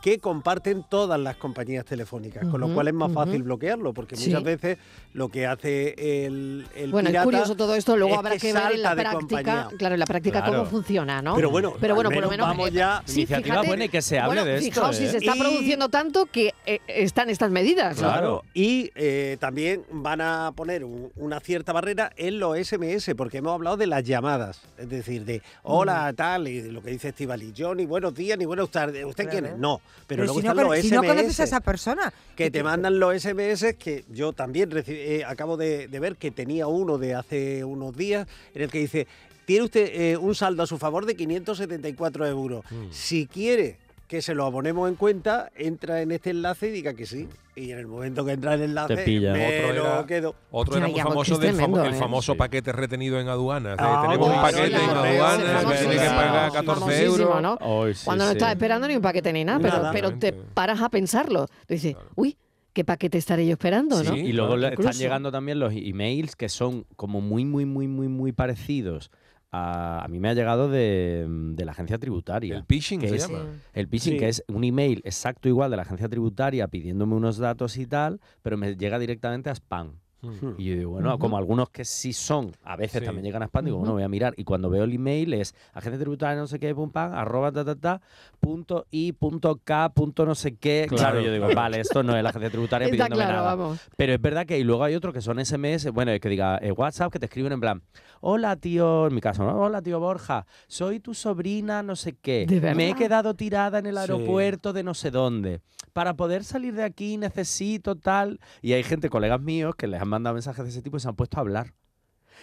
que comparten todas las compañías telefónicas, con lo cual es más fácil bloquearlo, porque Sí. muchas veces lo que hace el, el Bueno, es curioso todo esto, luego es habrá que que, ver en la práctica, claro, en la práctica Claro. cómo funciona, ¿no? Pero bueno, pero bueno, por lo menos vamos eh, ya- sí, Iniciativa fíjate, buena y que se hable bueno, de esto, Fijaos, si ¿eh? se está Y- produciendo tanto que eh, están estas medidas. ¿no? Claro, y eh, también van a poner un- una cierta barrera en los SMS, porque hemos hablado de las llamadas, es decir, de hola, Mm. tal, y lo que dice Estivali, Johnny, buenos días, ni buenos tardes, ¿usted quién es? Claro. No, pero, luego si, no, están los cono- si SMS. no conoces a esa persona, que te mandan los SMS que yo también eh, acabo de, de ver que tenía uno de hace unos días en el que dice tiene usted eh, un saldo a su favor de 574 euros Mm. si quiere que se lo abonemos en cuenta entra en este enlace y diga que sí y en el momento que entra el enlace Te pilla. me Otro lo era- quedo Otro era muy famoso del famo- el ¿eh? famoso Sí. paquete retenido en aduanas. de Ah, tenemos un paquete en aduanas que tiene que pagar 14 famosísimo, euros. ¿no? Sí, Cuando no estás esperando ni un paquete ni nada, pero, Nada. pero te paras a pensarlo. Te dices, uy, ¿qué paquete estaré yo esperando, no? Sí, Y luego claro. le- Incluso. están llegando también los emails que son como muy, muy, muy, muy, muy parecidos. A, a mí me ha llegado de, de la agencia tributaria. El phishing que se es- llama. El phishing, Sí. que es un email exacto igual de la agencia tributaria pidiéndome unos datos y tal, pero me llega directamente a spam. Mm. Y yo digo, bueno, como algunos que sí son, a veces Sí. también llegan a spam, digo, bueno, voy a mirar. Y cuando veo el email es agencia tributaria no sé qué, pum, pam, arroba, ta, ta, ta, punto y, punto k, punto no sé qué. Claro, Claro, yo digo, vale, esto no es la agencia tributaria Está pidiéndome claro, nada. vamos. Pero es verdad que y luego hay otros que son SMS, bueno, que diga eh, WhatsApp, que te escriben en plan, hola tío, en mi caso, ¿no? Hola tío Borja, soy tu sobrina, no sé qué. ¿De Me he quedado tirada en el Sí. aeropuerto de no sé dónde. Para poder salir de aquí necesito tal. Y hay gente, colegas míos, que les han mandado mensajes de ese tipo y se han puesto a hablar.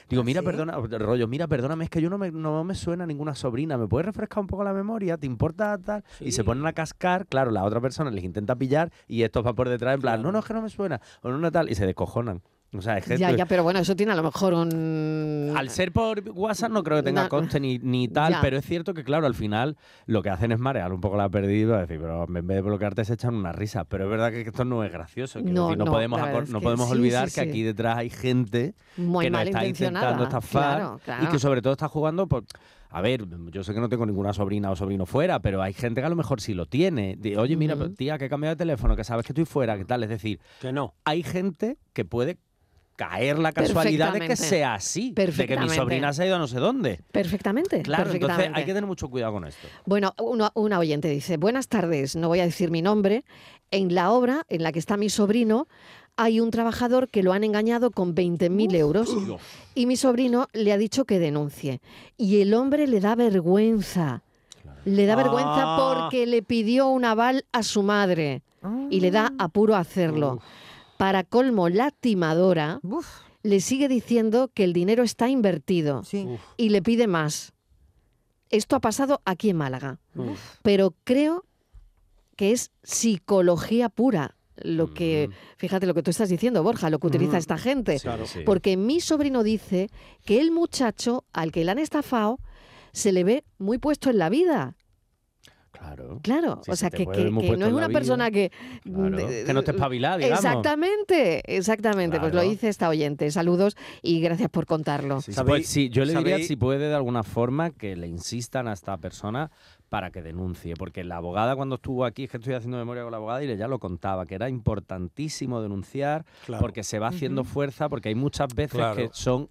Digo, ¿Ah, mira, sí? perdona, rollo, mira, perdóname, es que yo no me, no me suena ninguna sobrina, ¿me puedes refrescar un poco la memoria? ¿Te importa tal? Y se ponen a cascar, claro, la otra persona les intenta pillar y estos van por detrás en plan, no, no, es que no me suena, o no, no tal, y se descojonan. O sea, es gente... Ya, ya, pero bueno, eso tiene a lo mejor un... Al ser por WhatsApp no creo que tenga Na- coste ni, ni tal, Ya. pero es cierto que, claro, al final lo que hacen es marear un poco la pérdida, decir, pero en vez de bloquearte se echan una risa. Pero es verdad que esto no es gracioso. No, decir, no, no, podemos, no que podemos sí, olvidar sí, que sí. aquí detrás hay gente Muy que nos está intentando estafar Claro, y que sobre todo está jugando por... A ver, yo sé que no tengo ninguna sobrina o sobrino fuera, pero hay gente que a lo mejor sí lo tiene. De, Oye, mira, Ujú. tía, que he cambiado de teléfono, que sabes que estoy fuera, que tal. Es decir, que no hay gente que puede caer la casualidad de que sea así, de que mi sobrina se ha ido a no sé dónde. Perfectamente, Claro, entonces hay que tener mucho cuidado con esto. Bueno, una, una oyente dice, buenas tardes, no voy a decir mi nombre. En la obra en la que está mi sobrino hay un trabajador que lo han engañado con 20.000 euros y mi sobrino le ha dicho que denuncie. Y el hombre le da vergüenza. Le da vergüenza Ah. porque le pidió un aval a su madre y le da apuro a hacerlo. Para colmo, la timadora le sigue diciendo que el dinero está invertido y le pide más. Esto ha pasado aquí en Málaga. Pero creo que es psicología pura lo que, fíjate lo que tú estás diciendo, Borja, lo que utiliza Mm. esta gente. Sí, Claro. sí. Porque mi sobrino dice que el muchacho al que le han estafado se le ve muy puesto en la vida. Claro. Claro, Si o se sea, te que, no es una vida. persona que... Claro, de- que no esté espabilada, digamos. Exactamente, exactamente. Pues lo dice esta oyente. Saludos y gracias por contarlo. Sí, pues, sí, yo le diría si puede de alguna forma que le insistan a esta persona para que denuncie, porque la abogada cuando estuvo aquí, es que estoy haciendo memoria con la abogada y ella lo contaba, que era importantísimo denunciar Claro. porque se va haciendo fuerza, porque hay muchas veces Claro. que son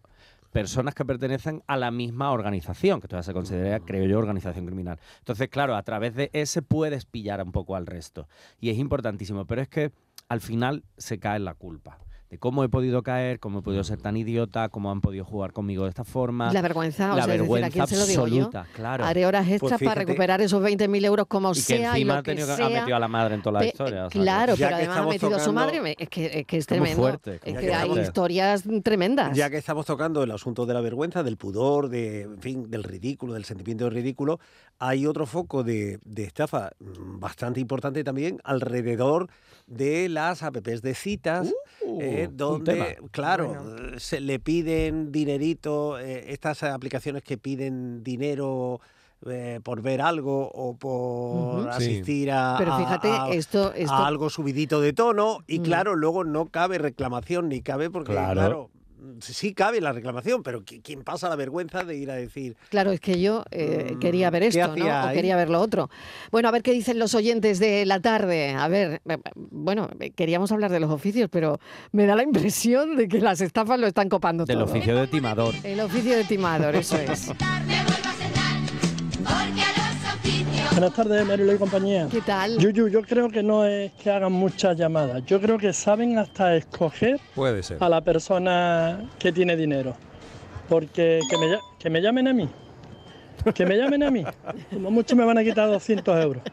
personas que pertenecen a la misma organización, que todavía se considera, creo yo, organización criminal. Entonces, claro, a través de ese puedes pillar un poco al resto. Y es importantísimo, pero es que al final se cae en la culpa. De cómo he podido caer, cómo he podido ser tan idiota, cómo han podido jugar conmigo de esta forma. La vergüenza, o la sea, es decir, ¿a vergüenza quién se lo digo yo? absoluta, claro. Haré horas Pues extras para recuperar esos 20.000 euros como Y que sea y encima lo ha que tenido que- sea. ha metido a la madre en toda la historia. o sea, Claro, Ya pero además ha metido a su madre. Es que es, que es muy tremendo. fuerte, es que hay fuerte. historias tremendas. Ya que estamos tocando el asunto de la vergüenza, del pudor, de, en fin, del ridículo, del sentimiento de ridículo, hay otro foco de, de estafa mm, bastante importante también alrededor de las apps de citas, eh, un donde, claro, eh, se le piden dinerito, eh, estas aplicaciones que piden dinero eh, por ver algo o por asistir a, Pero fíjate, a- esto- a esto- algo subidito de tono y Mm. claro, luego no cabe reclamación ni cabe porque, Claro. claro, sí cabe la reclamación, pero ¿qui- ¿quién pasa la vergüenza de ir a decir Claro, es que yo eh, Mm, quería ver ¿qué esto, ¿no? O quería ver lo otro. Bueno, a ver qué dicen los oyentes de la tarde. A ver, eh, bueno, eh, queríamos hablar de los oficios, pero me da la impresión de que las estafas lo están copando Del todo. oficio de timador. El oficio de timador, eso es. Buenas tardes, Marilo y compañía. ¿Qué tal? Yuyu, yo creo que no es que hagan muchas llamadas. Yo creo que saben hasta escoger Puede ser. a la persona que tiene dinero. Porque que me, que me llamen a mí. Que me llamen a mí. Como mucho me van a quitar 200 euros.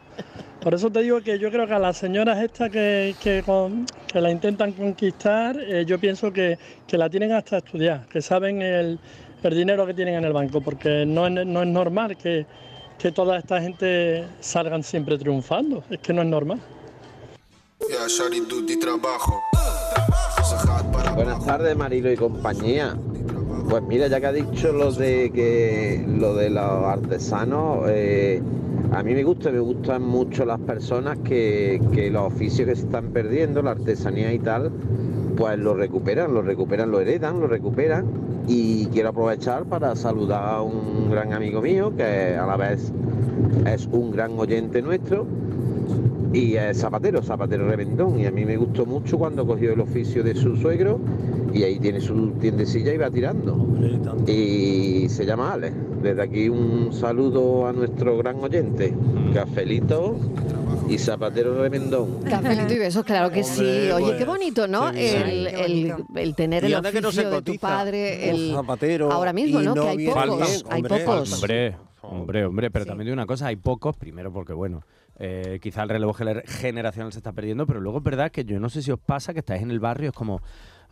Por eso te digo que yo creo que a las señoras estas que, que, con- que la intentan conquistar, eh, yo pienso que, que la tienen hasta estudiar, que saben el, el dinero que tienen en el banco, porque no es, no es normal que, que toda esta gente salgan siempre triunfando. Es que no es normal. Buenas tardes, Marilo y compañía. Pues mira, ya que ha dicho lo de que lo de los artesanos, eh, a mí me gusta, me gustan mucho las personas que, que los oficios que se están perdiendo, la artesanía y tal, pues lo recuperan, lo recuperan, lo heredan, lo recuperan. Y quiero aprovechar para saludar a un gran amigo mío que a la vez es un gran oyente nuestro y es zapatero, zapatero reventón. Y a mí me gustó mucho cuando cogió el oficio de su suegro y ahí tiene su tiendecilla y va tirando. Y se llama Ale. Desde aquí un saludo a nuestro gran oyente, Cafelito y Zapatero Reventón. Cafelito y besos, claro que sí. Oye, pues, qué bonito, ¿no? El, tener el anda que no se oficio de tu padre. El, zapatero ahora mismo, ¿no? no que hay pocos. hay hombre. pocos. Hombre, hombre, hombre, pero Sí. también de una cosa, hay pocos, primero porque, bueno, eh, quizá el relevo gener- generacional se está perdiendo, pero luego es verdad que yo no sé si os pasa que estáis en el barrio, es como,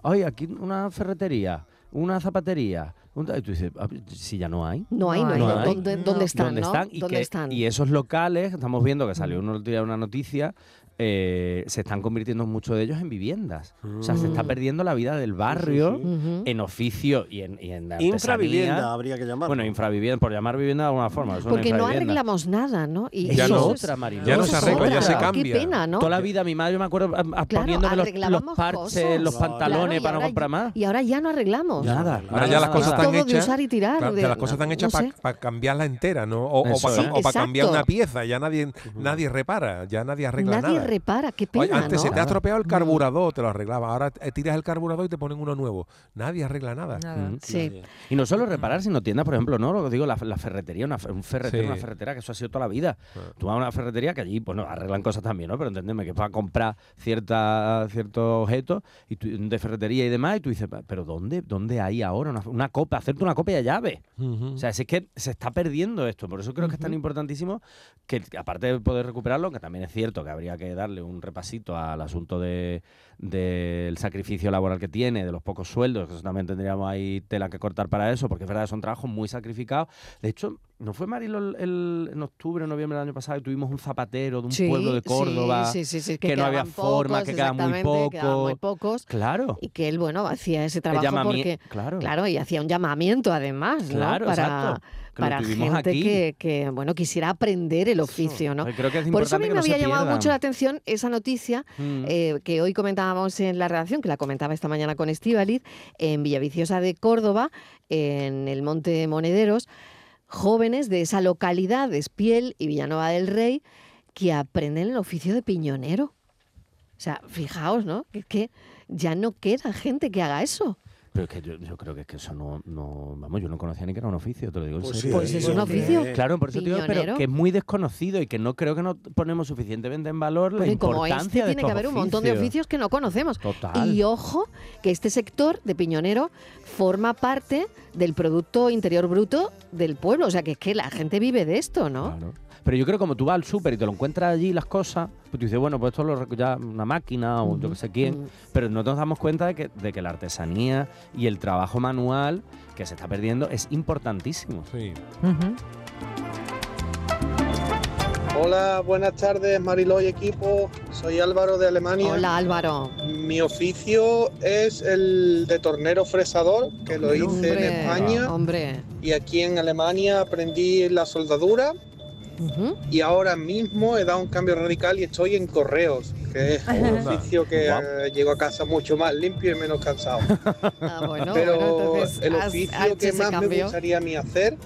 ay, aquí una ferretería, una zapatería, un ta-". Y tú dices, "Ah, si ya no hay. No hay, no hay. No hay. ¿Dónde, dónde están? ¿Dónde están? Y, ¿Dónde que- están? y esos locales, estamos viendo que salió días una noticia, eh, se están convirtiendo muchos de ellos en viviendas. O sea, se está Mm. perdiendo la vida del barrio en oficio y en, y en infravivienda habría que llamar. Bueno, infravivienda, por llamar vivienda de alguna forma. Porque no arreglamos nada, ¿no? Y Ya eso no. es- Otra, Marilo. Ya no se arregla, ya se Qué cambia. pena, ¿no? Toda la vida mi madre, yo me acuerdo Claro, poniéndome los, los parches, cosas. los pantalones Claro, para no comprar más. Y ahora ya no arreglamos. Nada. Ahora ya las cosas Es están todo de usar y tirar, claro, de- ya las cosas están no hechas para cambiarla entera, ¿no? O, para cambiar una pieza. Ya nadie, nadie repara, ya nadie arregla Nadie nada. repara, qué pena, Oye, antes se ¿no? te ha estropeado el carburador, te lo arreglaba. Ahora eh, tiras el carburador y te ponen uno nuevo. Nadie arregla nada. Nada. Mm. Sí. Y no solo reparar, sino tiendas, por ejemplo, ¿no? Lo que digo, la, la ferretería, una, un ferretero, Sí. una ferretera, que eso ha sido toda la vida. Tú vas a una ferretería que allí, bueno, arreglan cosas también, ¿no? Pero entendeme que para comprar cierta, ciertos objetos y tú- de ferretería y demás, y tú dices, pero ¿dónde, dónde hay ahora una, una copa? Para hacerte una copia de llave. O sea, si es que se está perdiendo esto. Por eso creo que es tan importantísimo que, aparte de poder recuperarlo, que también es cierto que habría que darle un repasito al asunto de, del sacrificio laboral que tiene, de los pocos sueldos, que eso también tendríamos ahí tela que cortar para eso, porque es verdad que son trabajos muy sacrificados. De hecho, ¿no fue Marilo el, el- en octubre, noviembre del año pasado, que tuvimos un zapatero de un Sí, pueblo de Córdoba? sí, sí, sí, que, no había forma, pocos, que quedaban muy quedaban muy pocos. Claro. Y que él, bueno, hacía ese trabajo porque, claro. y hacía un llamamiento además, ¿no? Claro, para, exacto, que lo para tuvimos gente aquí. que, que, bueno, quisiera aprender el oficio, ¿no? Creo que es Por eso a mí que me no había llamado mucho la atención esa noticia Mm. eh, que hoy comentábamos en la redacción, que la comentaba esta mañana con Estíbaliz, en Villaviciosa de Córdoba, en el Monte Monederos, jóvenes de esa localidad, de Espiel y Villanueva del Rey, que aprenden el oficio de piñonero. O sea, fijaos, ¿no? Es que ya no queda gente que haga eso. Pero es que yo, yo creo que es que eso no, no- Vamos, yo no conocía ni que era un oficio, te lo digo en Pues sí. Pues es un oficio. Claro, por eso te digo, pero que es muy desconocido y que no creo que no ponemos suficientemente en valor la Bueno, y como importancia este de tiene que haber un montón de oficios. oficios que no conocemos. Total. Y ojo, que este sector de piñonero forma parte del Producto Interior Bruto del pueblo. O sea, que es que la gente vive de esto, ¿no? Claro. Pero yo creo que como tú vas al súper y te lo encuentras allí las cosas, pues tú dices, bueno, pues esto lo ya una máquina o yo que sé quién. Pero no nos damos cuenta de que, de que la artesanía y el trabajo manual que se está perdiendo es importantísimo. Sí. Hola, buenas tardes Mariló y equipo. Soy Álvaro de Alemania. Hola, Álvaro. Mi oficio es el de tornero fresador, que lo hice en España. Hombre. Y aquí en Alemania aprendí la soldadura. Y ahora mismo he dado un cambio radical y estoy en correos, que es un oficio que eh, llego a casa mucho más limpio y menos cansado. Ah, bueno, Pero bueno, entonces el oficio has que más me gustaría a mí hacer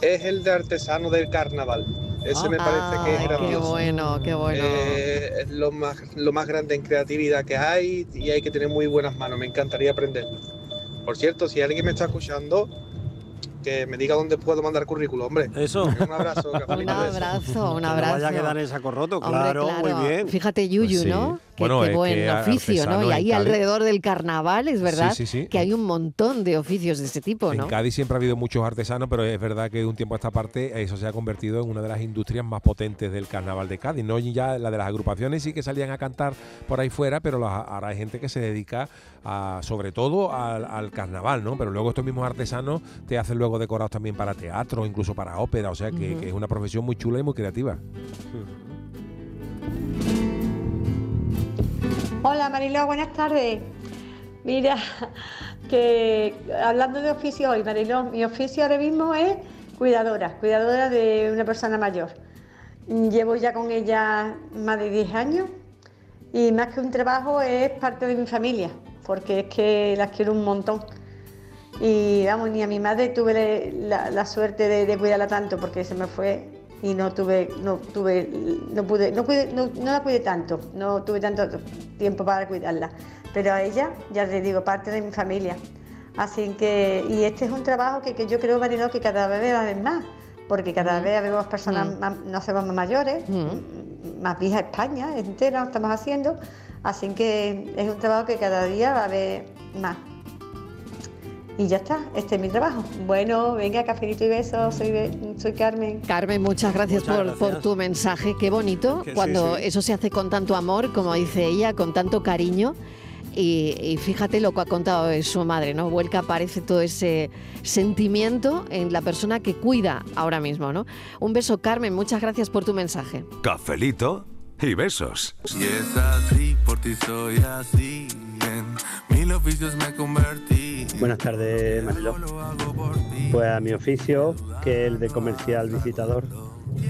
es el de artesano del carnaval. Ese me parece que es qué grandioso. bueno, qué bueno. Eh, es lo más, lo más grande en creatividad que hay y hay que tener muy buenas manos. Me encantaría aprenderlo. Por cierto, si alguien me está escuchando, que me diga dónde puedo mandar currículum, hombre. Eso. Un abrazo. Un abrazo, un Que no abrazo. vaya a quedar en saco roto, Hombre, claro, muy bien. Fíjate, Yuyu, Pues sí. ¿no? Bueno, qué buen que oficio, ¿no? Y en ahí alrededor del carnaval es verdad sí, sí. que hay un montón de oficios de ese tipo, En ¿no? Cádiz siempre ha habido muchos artesanos, pero es verdad que de un tiempo a esta parte eso se ha convertido en una de las industrias más potentes del carnaval de Cádiz. No ya la de las agrupaciones sí que salían a cantar por ahí fuera, pero las- ahora hay gente que se dedica a, sobre todo al, al carnaval, ¿no? Pero luego estos mismos artesanos te hacen luego decorados también para teatro, incluso para ópera, o sea que, que es una profesión muy chula y muy creativa. Hola Mariló, buenas tardes. Mira, que hablando de oficio hoy, Mariló, mi oficio ahora mismo es cuidadora, cuidadora de una persona mayor. Llevo ya con ella más de 10 años y más que un trabajo es parte de mi familia, porque es que las quiero un montón. Y vamos, ni a mi madre tuve la suerte de, de cuidarla tanto porque se me fue y no tuve, no tuve, no pude, no, cuidé- no, no la cuidé tanto, no tuve tanto tiempo para cuidarla. Pero a ella, ya te digo, parte de mi familia. Así que, y este es un trabajo que, que yo creo, Mariló, que cada vez va a haber más, porque cada vez vemos personas, Mm. más, nos hacemos más mayores, más vieja España entera estamos haciendo, así que es un trabajo que cada día va a haber más. Y ya está, este es mi trabajo. Bueno, venga, cafelito y besos, soy, soy Carmen. Carmen, muchas gracias, Muchas por, gracias. por tu mensaje. Qué bonito Que sí, cuando sí. eso se hace con tanto amor, como dice ella, con tanto cariño. Y, y fíjate lo que ha contado de su madre, ¿no? Vuelca aparece todo ese sentimiento en la persona que cuida ahora mismo, ¿no? Un beso, Carmen, muchas gracias por tu mensaje. Cafelito y besos. Y es así, por ti soy así. Mil oficios me convertí. Buenas tardes, Mariló. Pues a mi oficio, que es el de comercial visitador,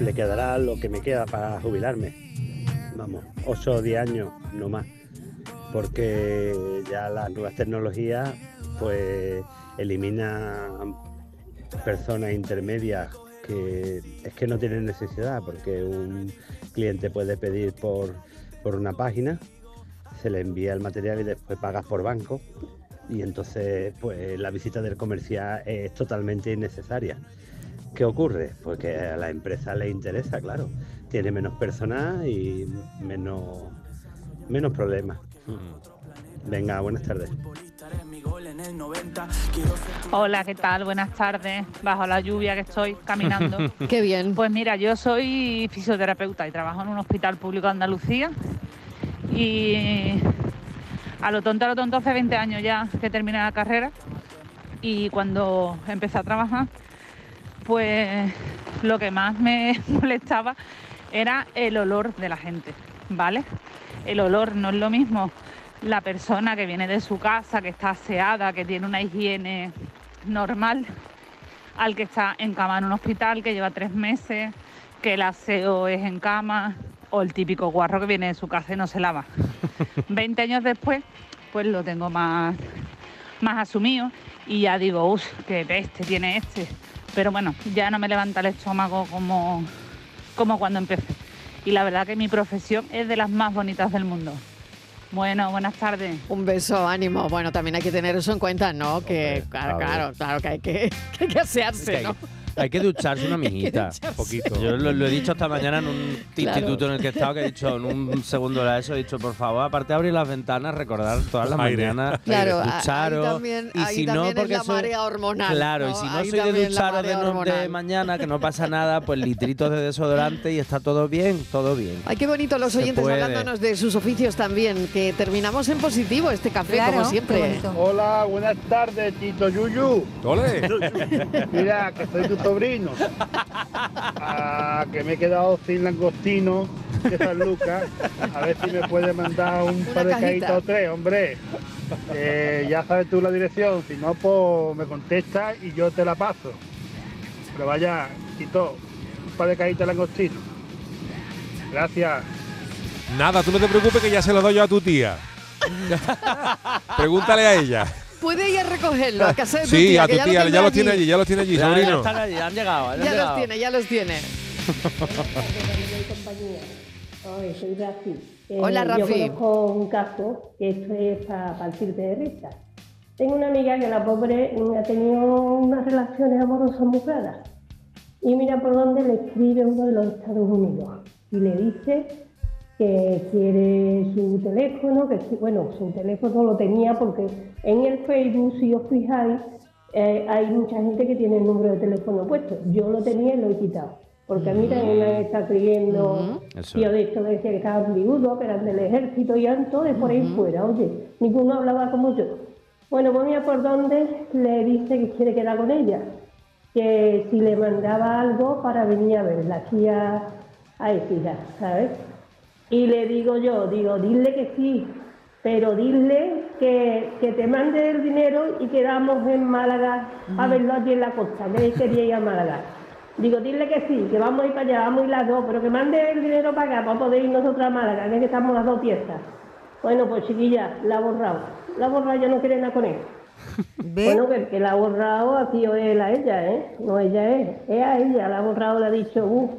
le quedará lo que me queda para jubilarme. Vamos, 8 o 10 años, no más. Porque ya las nuevas tecnologías, pues, eliminan personas intermedias que es que no tienen necesidad, porque un cliente puede pedir por, por una página, se le envía el material y después pagas por banco y entonces pues la visita del comercial es totalmente innecesaria. ¿Qué ocurre? Pues que a la empresa le interesa, claro. Tiene menos personal y menos, menos problemas. Venga, buenas tardes. Hola, ¿qué tal? Buenas tardes. Bajo la lluvia que estoy caminando. Qué bien. Pues mira, yo soy fisioterapeuta y trabajo en un hospital público de Andalucía. Y a lo tonto, a lo tonto, hace 20 años ya que terminé la carrera. Y cuando empecé a trabajar, pues lo que más me molestaba era el olor de la gente, ¿vale? El olor no es lo mismo la persona que viene de su casa, que está aseada, que tiene una higiene normal, al que está en cama en un hospital, que lleva tres meses, que el aseo es en cama, o el típico guarro que viene de su casa y no se lava. 20 años después, pues lo tengo más, más asumido y ya digo, uff, qué peste tiene este. Pero bueno, ya no me levanta el estómago como, como cuando empecé. Y la verdad que mi profesión es de las más bonitas del mundo. Bueno, buenas tardes. Un beso, ánimo. Bueno, también hay que tener eso en cuenta, ¿no? Que, claro, claro, claro, que hay que, que hay que asearse, que hay, ¿no? Hay que ducharse una mijita. ducharse. Un poquito. Yo lo, lo he dicho esta mañana en un Claro. instituto en el que he estado, que he dicho en un segundo de la ESO, he dicho, por favor, aparte de abrir las ventanas, recordar todas las Aire. mañanas Claro, ducharos. ahí también, y ahí si no, también es porque la soy- marea hormonal. Claro, ¿no? y si no Ahí soy de ducharos de, no- de mañana, que no pasa nada, pues litritos de desodorante y está todo bien, todo bien. Ay, qué bonito los oyentes hablándonos de sus oficios también, que terminamos en positivo este café, Claro, como siempre. Hola, buenas tardes, Tito Yuyu. ¡Ole! Mira, que soy tu sobrino. Ah, que me he quedado sin langostino de San Lucas. A ver si me puede mandar un Una par de cajita. cajitas o tres, hombre. Eh, ya sabes tú la dirección. Si no, pues me contestas y yo te la paso. Pero vaya, Tito, un par de cajitas de langostino. Gracias. Nada, tú no te preocupes que ya se lo doy yo a tu tía. Pregúntale a ella. Puede ir a recogerlo a casa de tu Sí, tía, a tu ya lo tía, tendrá ya los tiene allí, ya los tiene allí, Ya, ya sobrino. allí, han llegado, han Ya llegado. los tiene, ya los tiene. Hola, soy Rafi. Eh, Hola, Rafi. Yo conozco un caso que esto es para partirte de risa. Tengo una amiga que la pobre mm, ha tenido unas relaciones amorosas muy raras. Y mira por dónde le escribe uno de los Estados Unidos. Y le dice que quiere su teléfono, que bueno, su teléfono lo tenía porque en el Facebook, si os fijáis, eh, hay mucha gente que tiene el número de teléfono puesto. Yo lo tenía y lo he quitado. Porque a mí también me han estado creyendo Eso. tío de esto que decía que estaban viudos, que eran del ejército y eran todos de por ahí fuera. Oye, ninguno hablaba como yo. Bueno, pues mira por dónde le dice que quiere quedar con ella. Que si le mandaba algo para venir a verla aquí a, a Écija, ¿sabes? Y le digo yo, digo, dile que sí, pero dile que, que te mande el dinero y quedamos en Málaga a verlo aquí en la costa, que quería ir a Málaga. Digo, dile que sí, que vamos a ir para allá, vamos a ir las dos, pero que mande el dinero para acá, para poder ir nosotros a Málaga, que es que estamos las dos piezas. Bueno, pues chiquilla, la ha borrado. La ha borrado, ya no quiere nada con él. Bueno, que que la ha borrado ha sido él a ella, ¿eh? No ella es, es a ella, la ha borrado, le ha dicho, uff,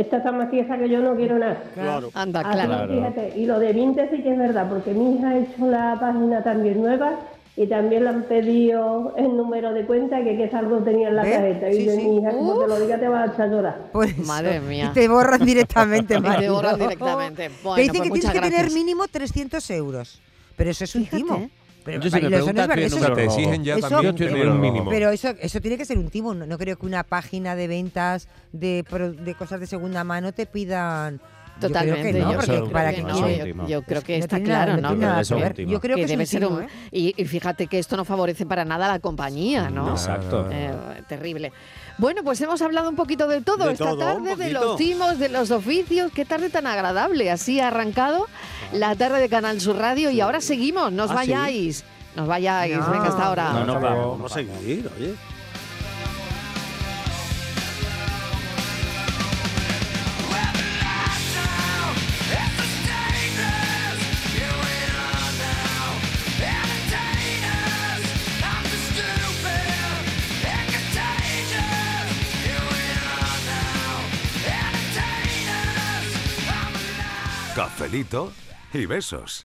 esta está más tiesa que yo, no quiero nada. Claro. Anda, Así claro. fíjate, y lo de Vinte sí que es verdad, porque mi hija ha hecho la página también nueva y también le han pedido el número de cuenta que qué saldo tenía en la ¿Ves? tarjeta. Y Sí, de sí. mi hija, como te lo diga, te vas a echar llorar. Pues Madre mía. Y te borran directamente, Y te borran directamente. Bueno, te dicen pues que tienes que tener mínimo 300 euros. Pero eso es un timo. Pero, Yo si me eso no eso- te exigen ya eso- también en tener un mínimo. Pero eso, eso tiene que ser un timo. No, no creo que una página de ventas de, de cosas de segunda mano te pidan. Yo creo Totalmente, que no, yo porque creo para que que no, yo, yo creo que no está claro, no Eso que. Yo creo que, eso debe ser un ¿eh? y, y fíjate que esto no favorece para nada a la compañía, ¿no? Exacto. Eh, terrible. Bueno, pues hemos hablado un poquito de todo De esta todo, tarde, de los timos, de los oficios. Qué tarde tan agradable. Así ha arrancado la tarde de Canal Sur Radio y ahora seguimos. No os Ah, ¿sí? vayáis. No os vayáis. No. Venga, hasta ahora. No, nos vamos. Vamos a seguir, oye. Cafelito y besos.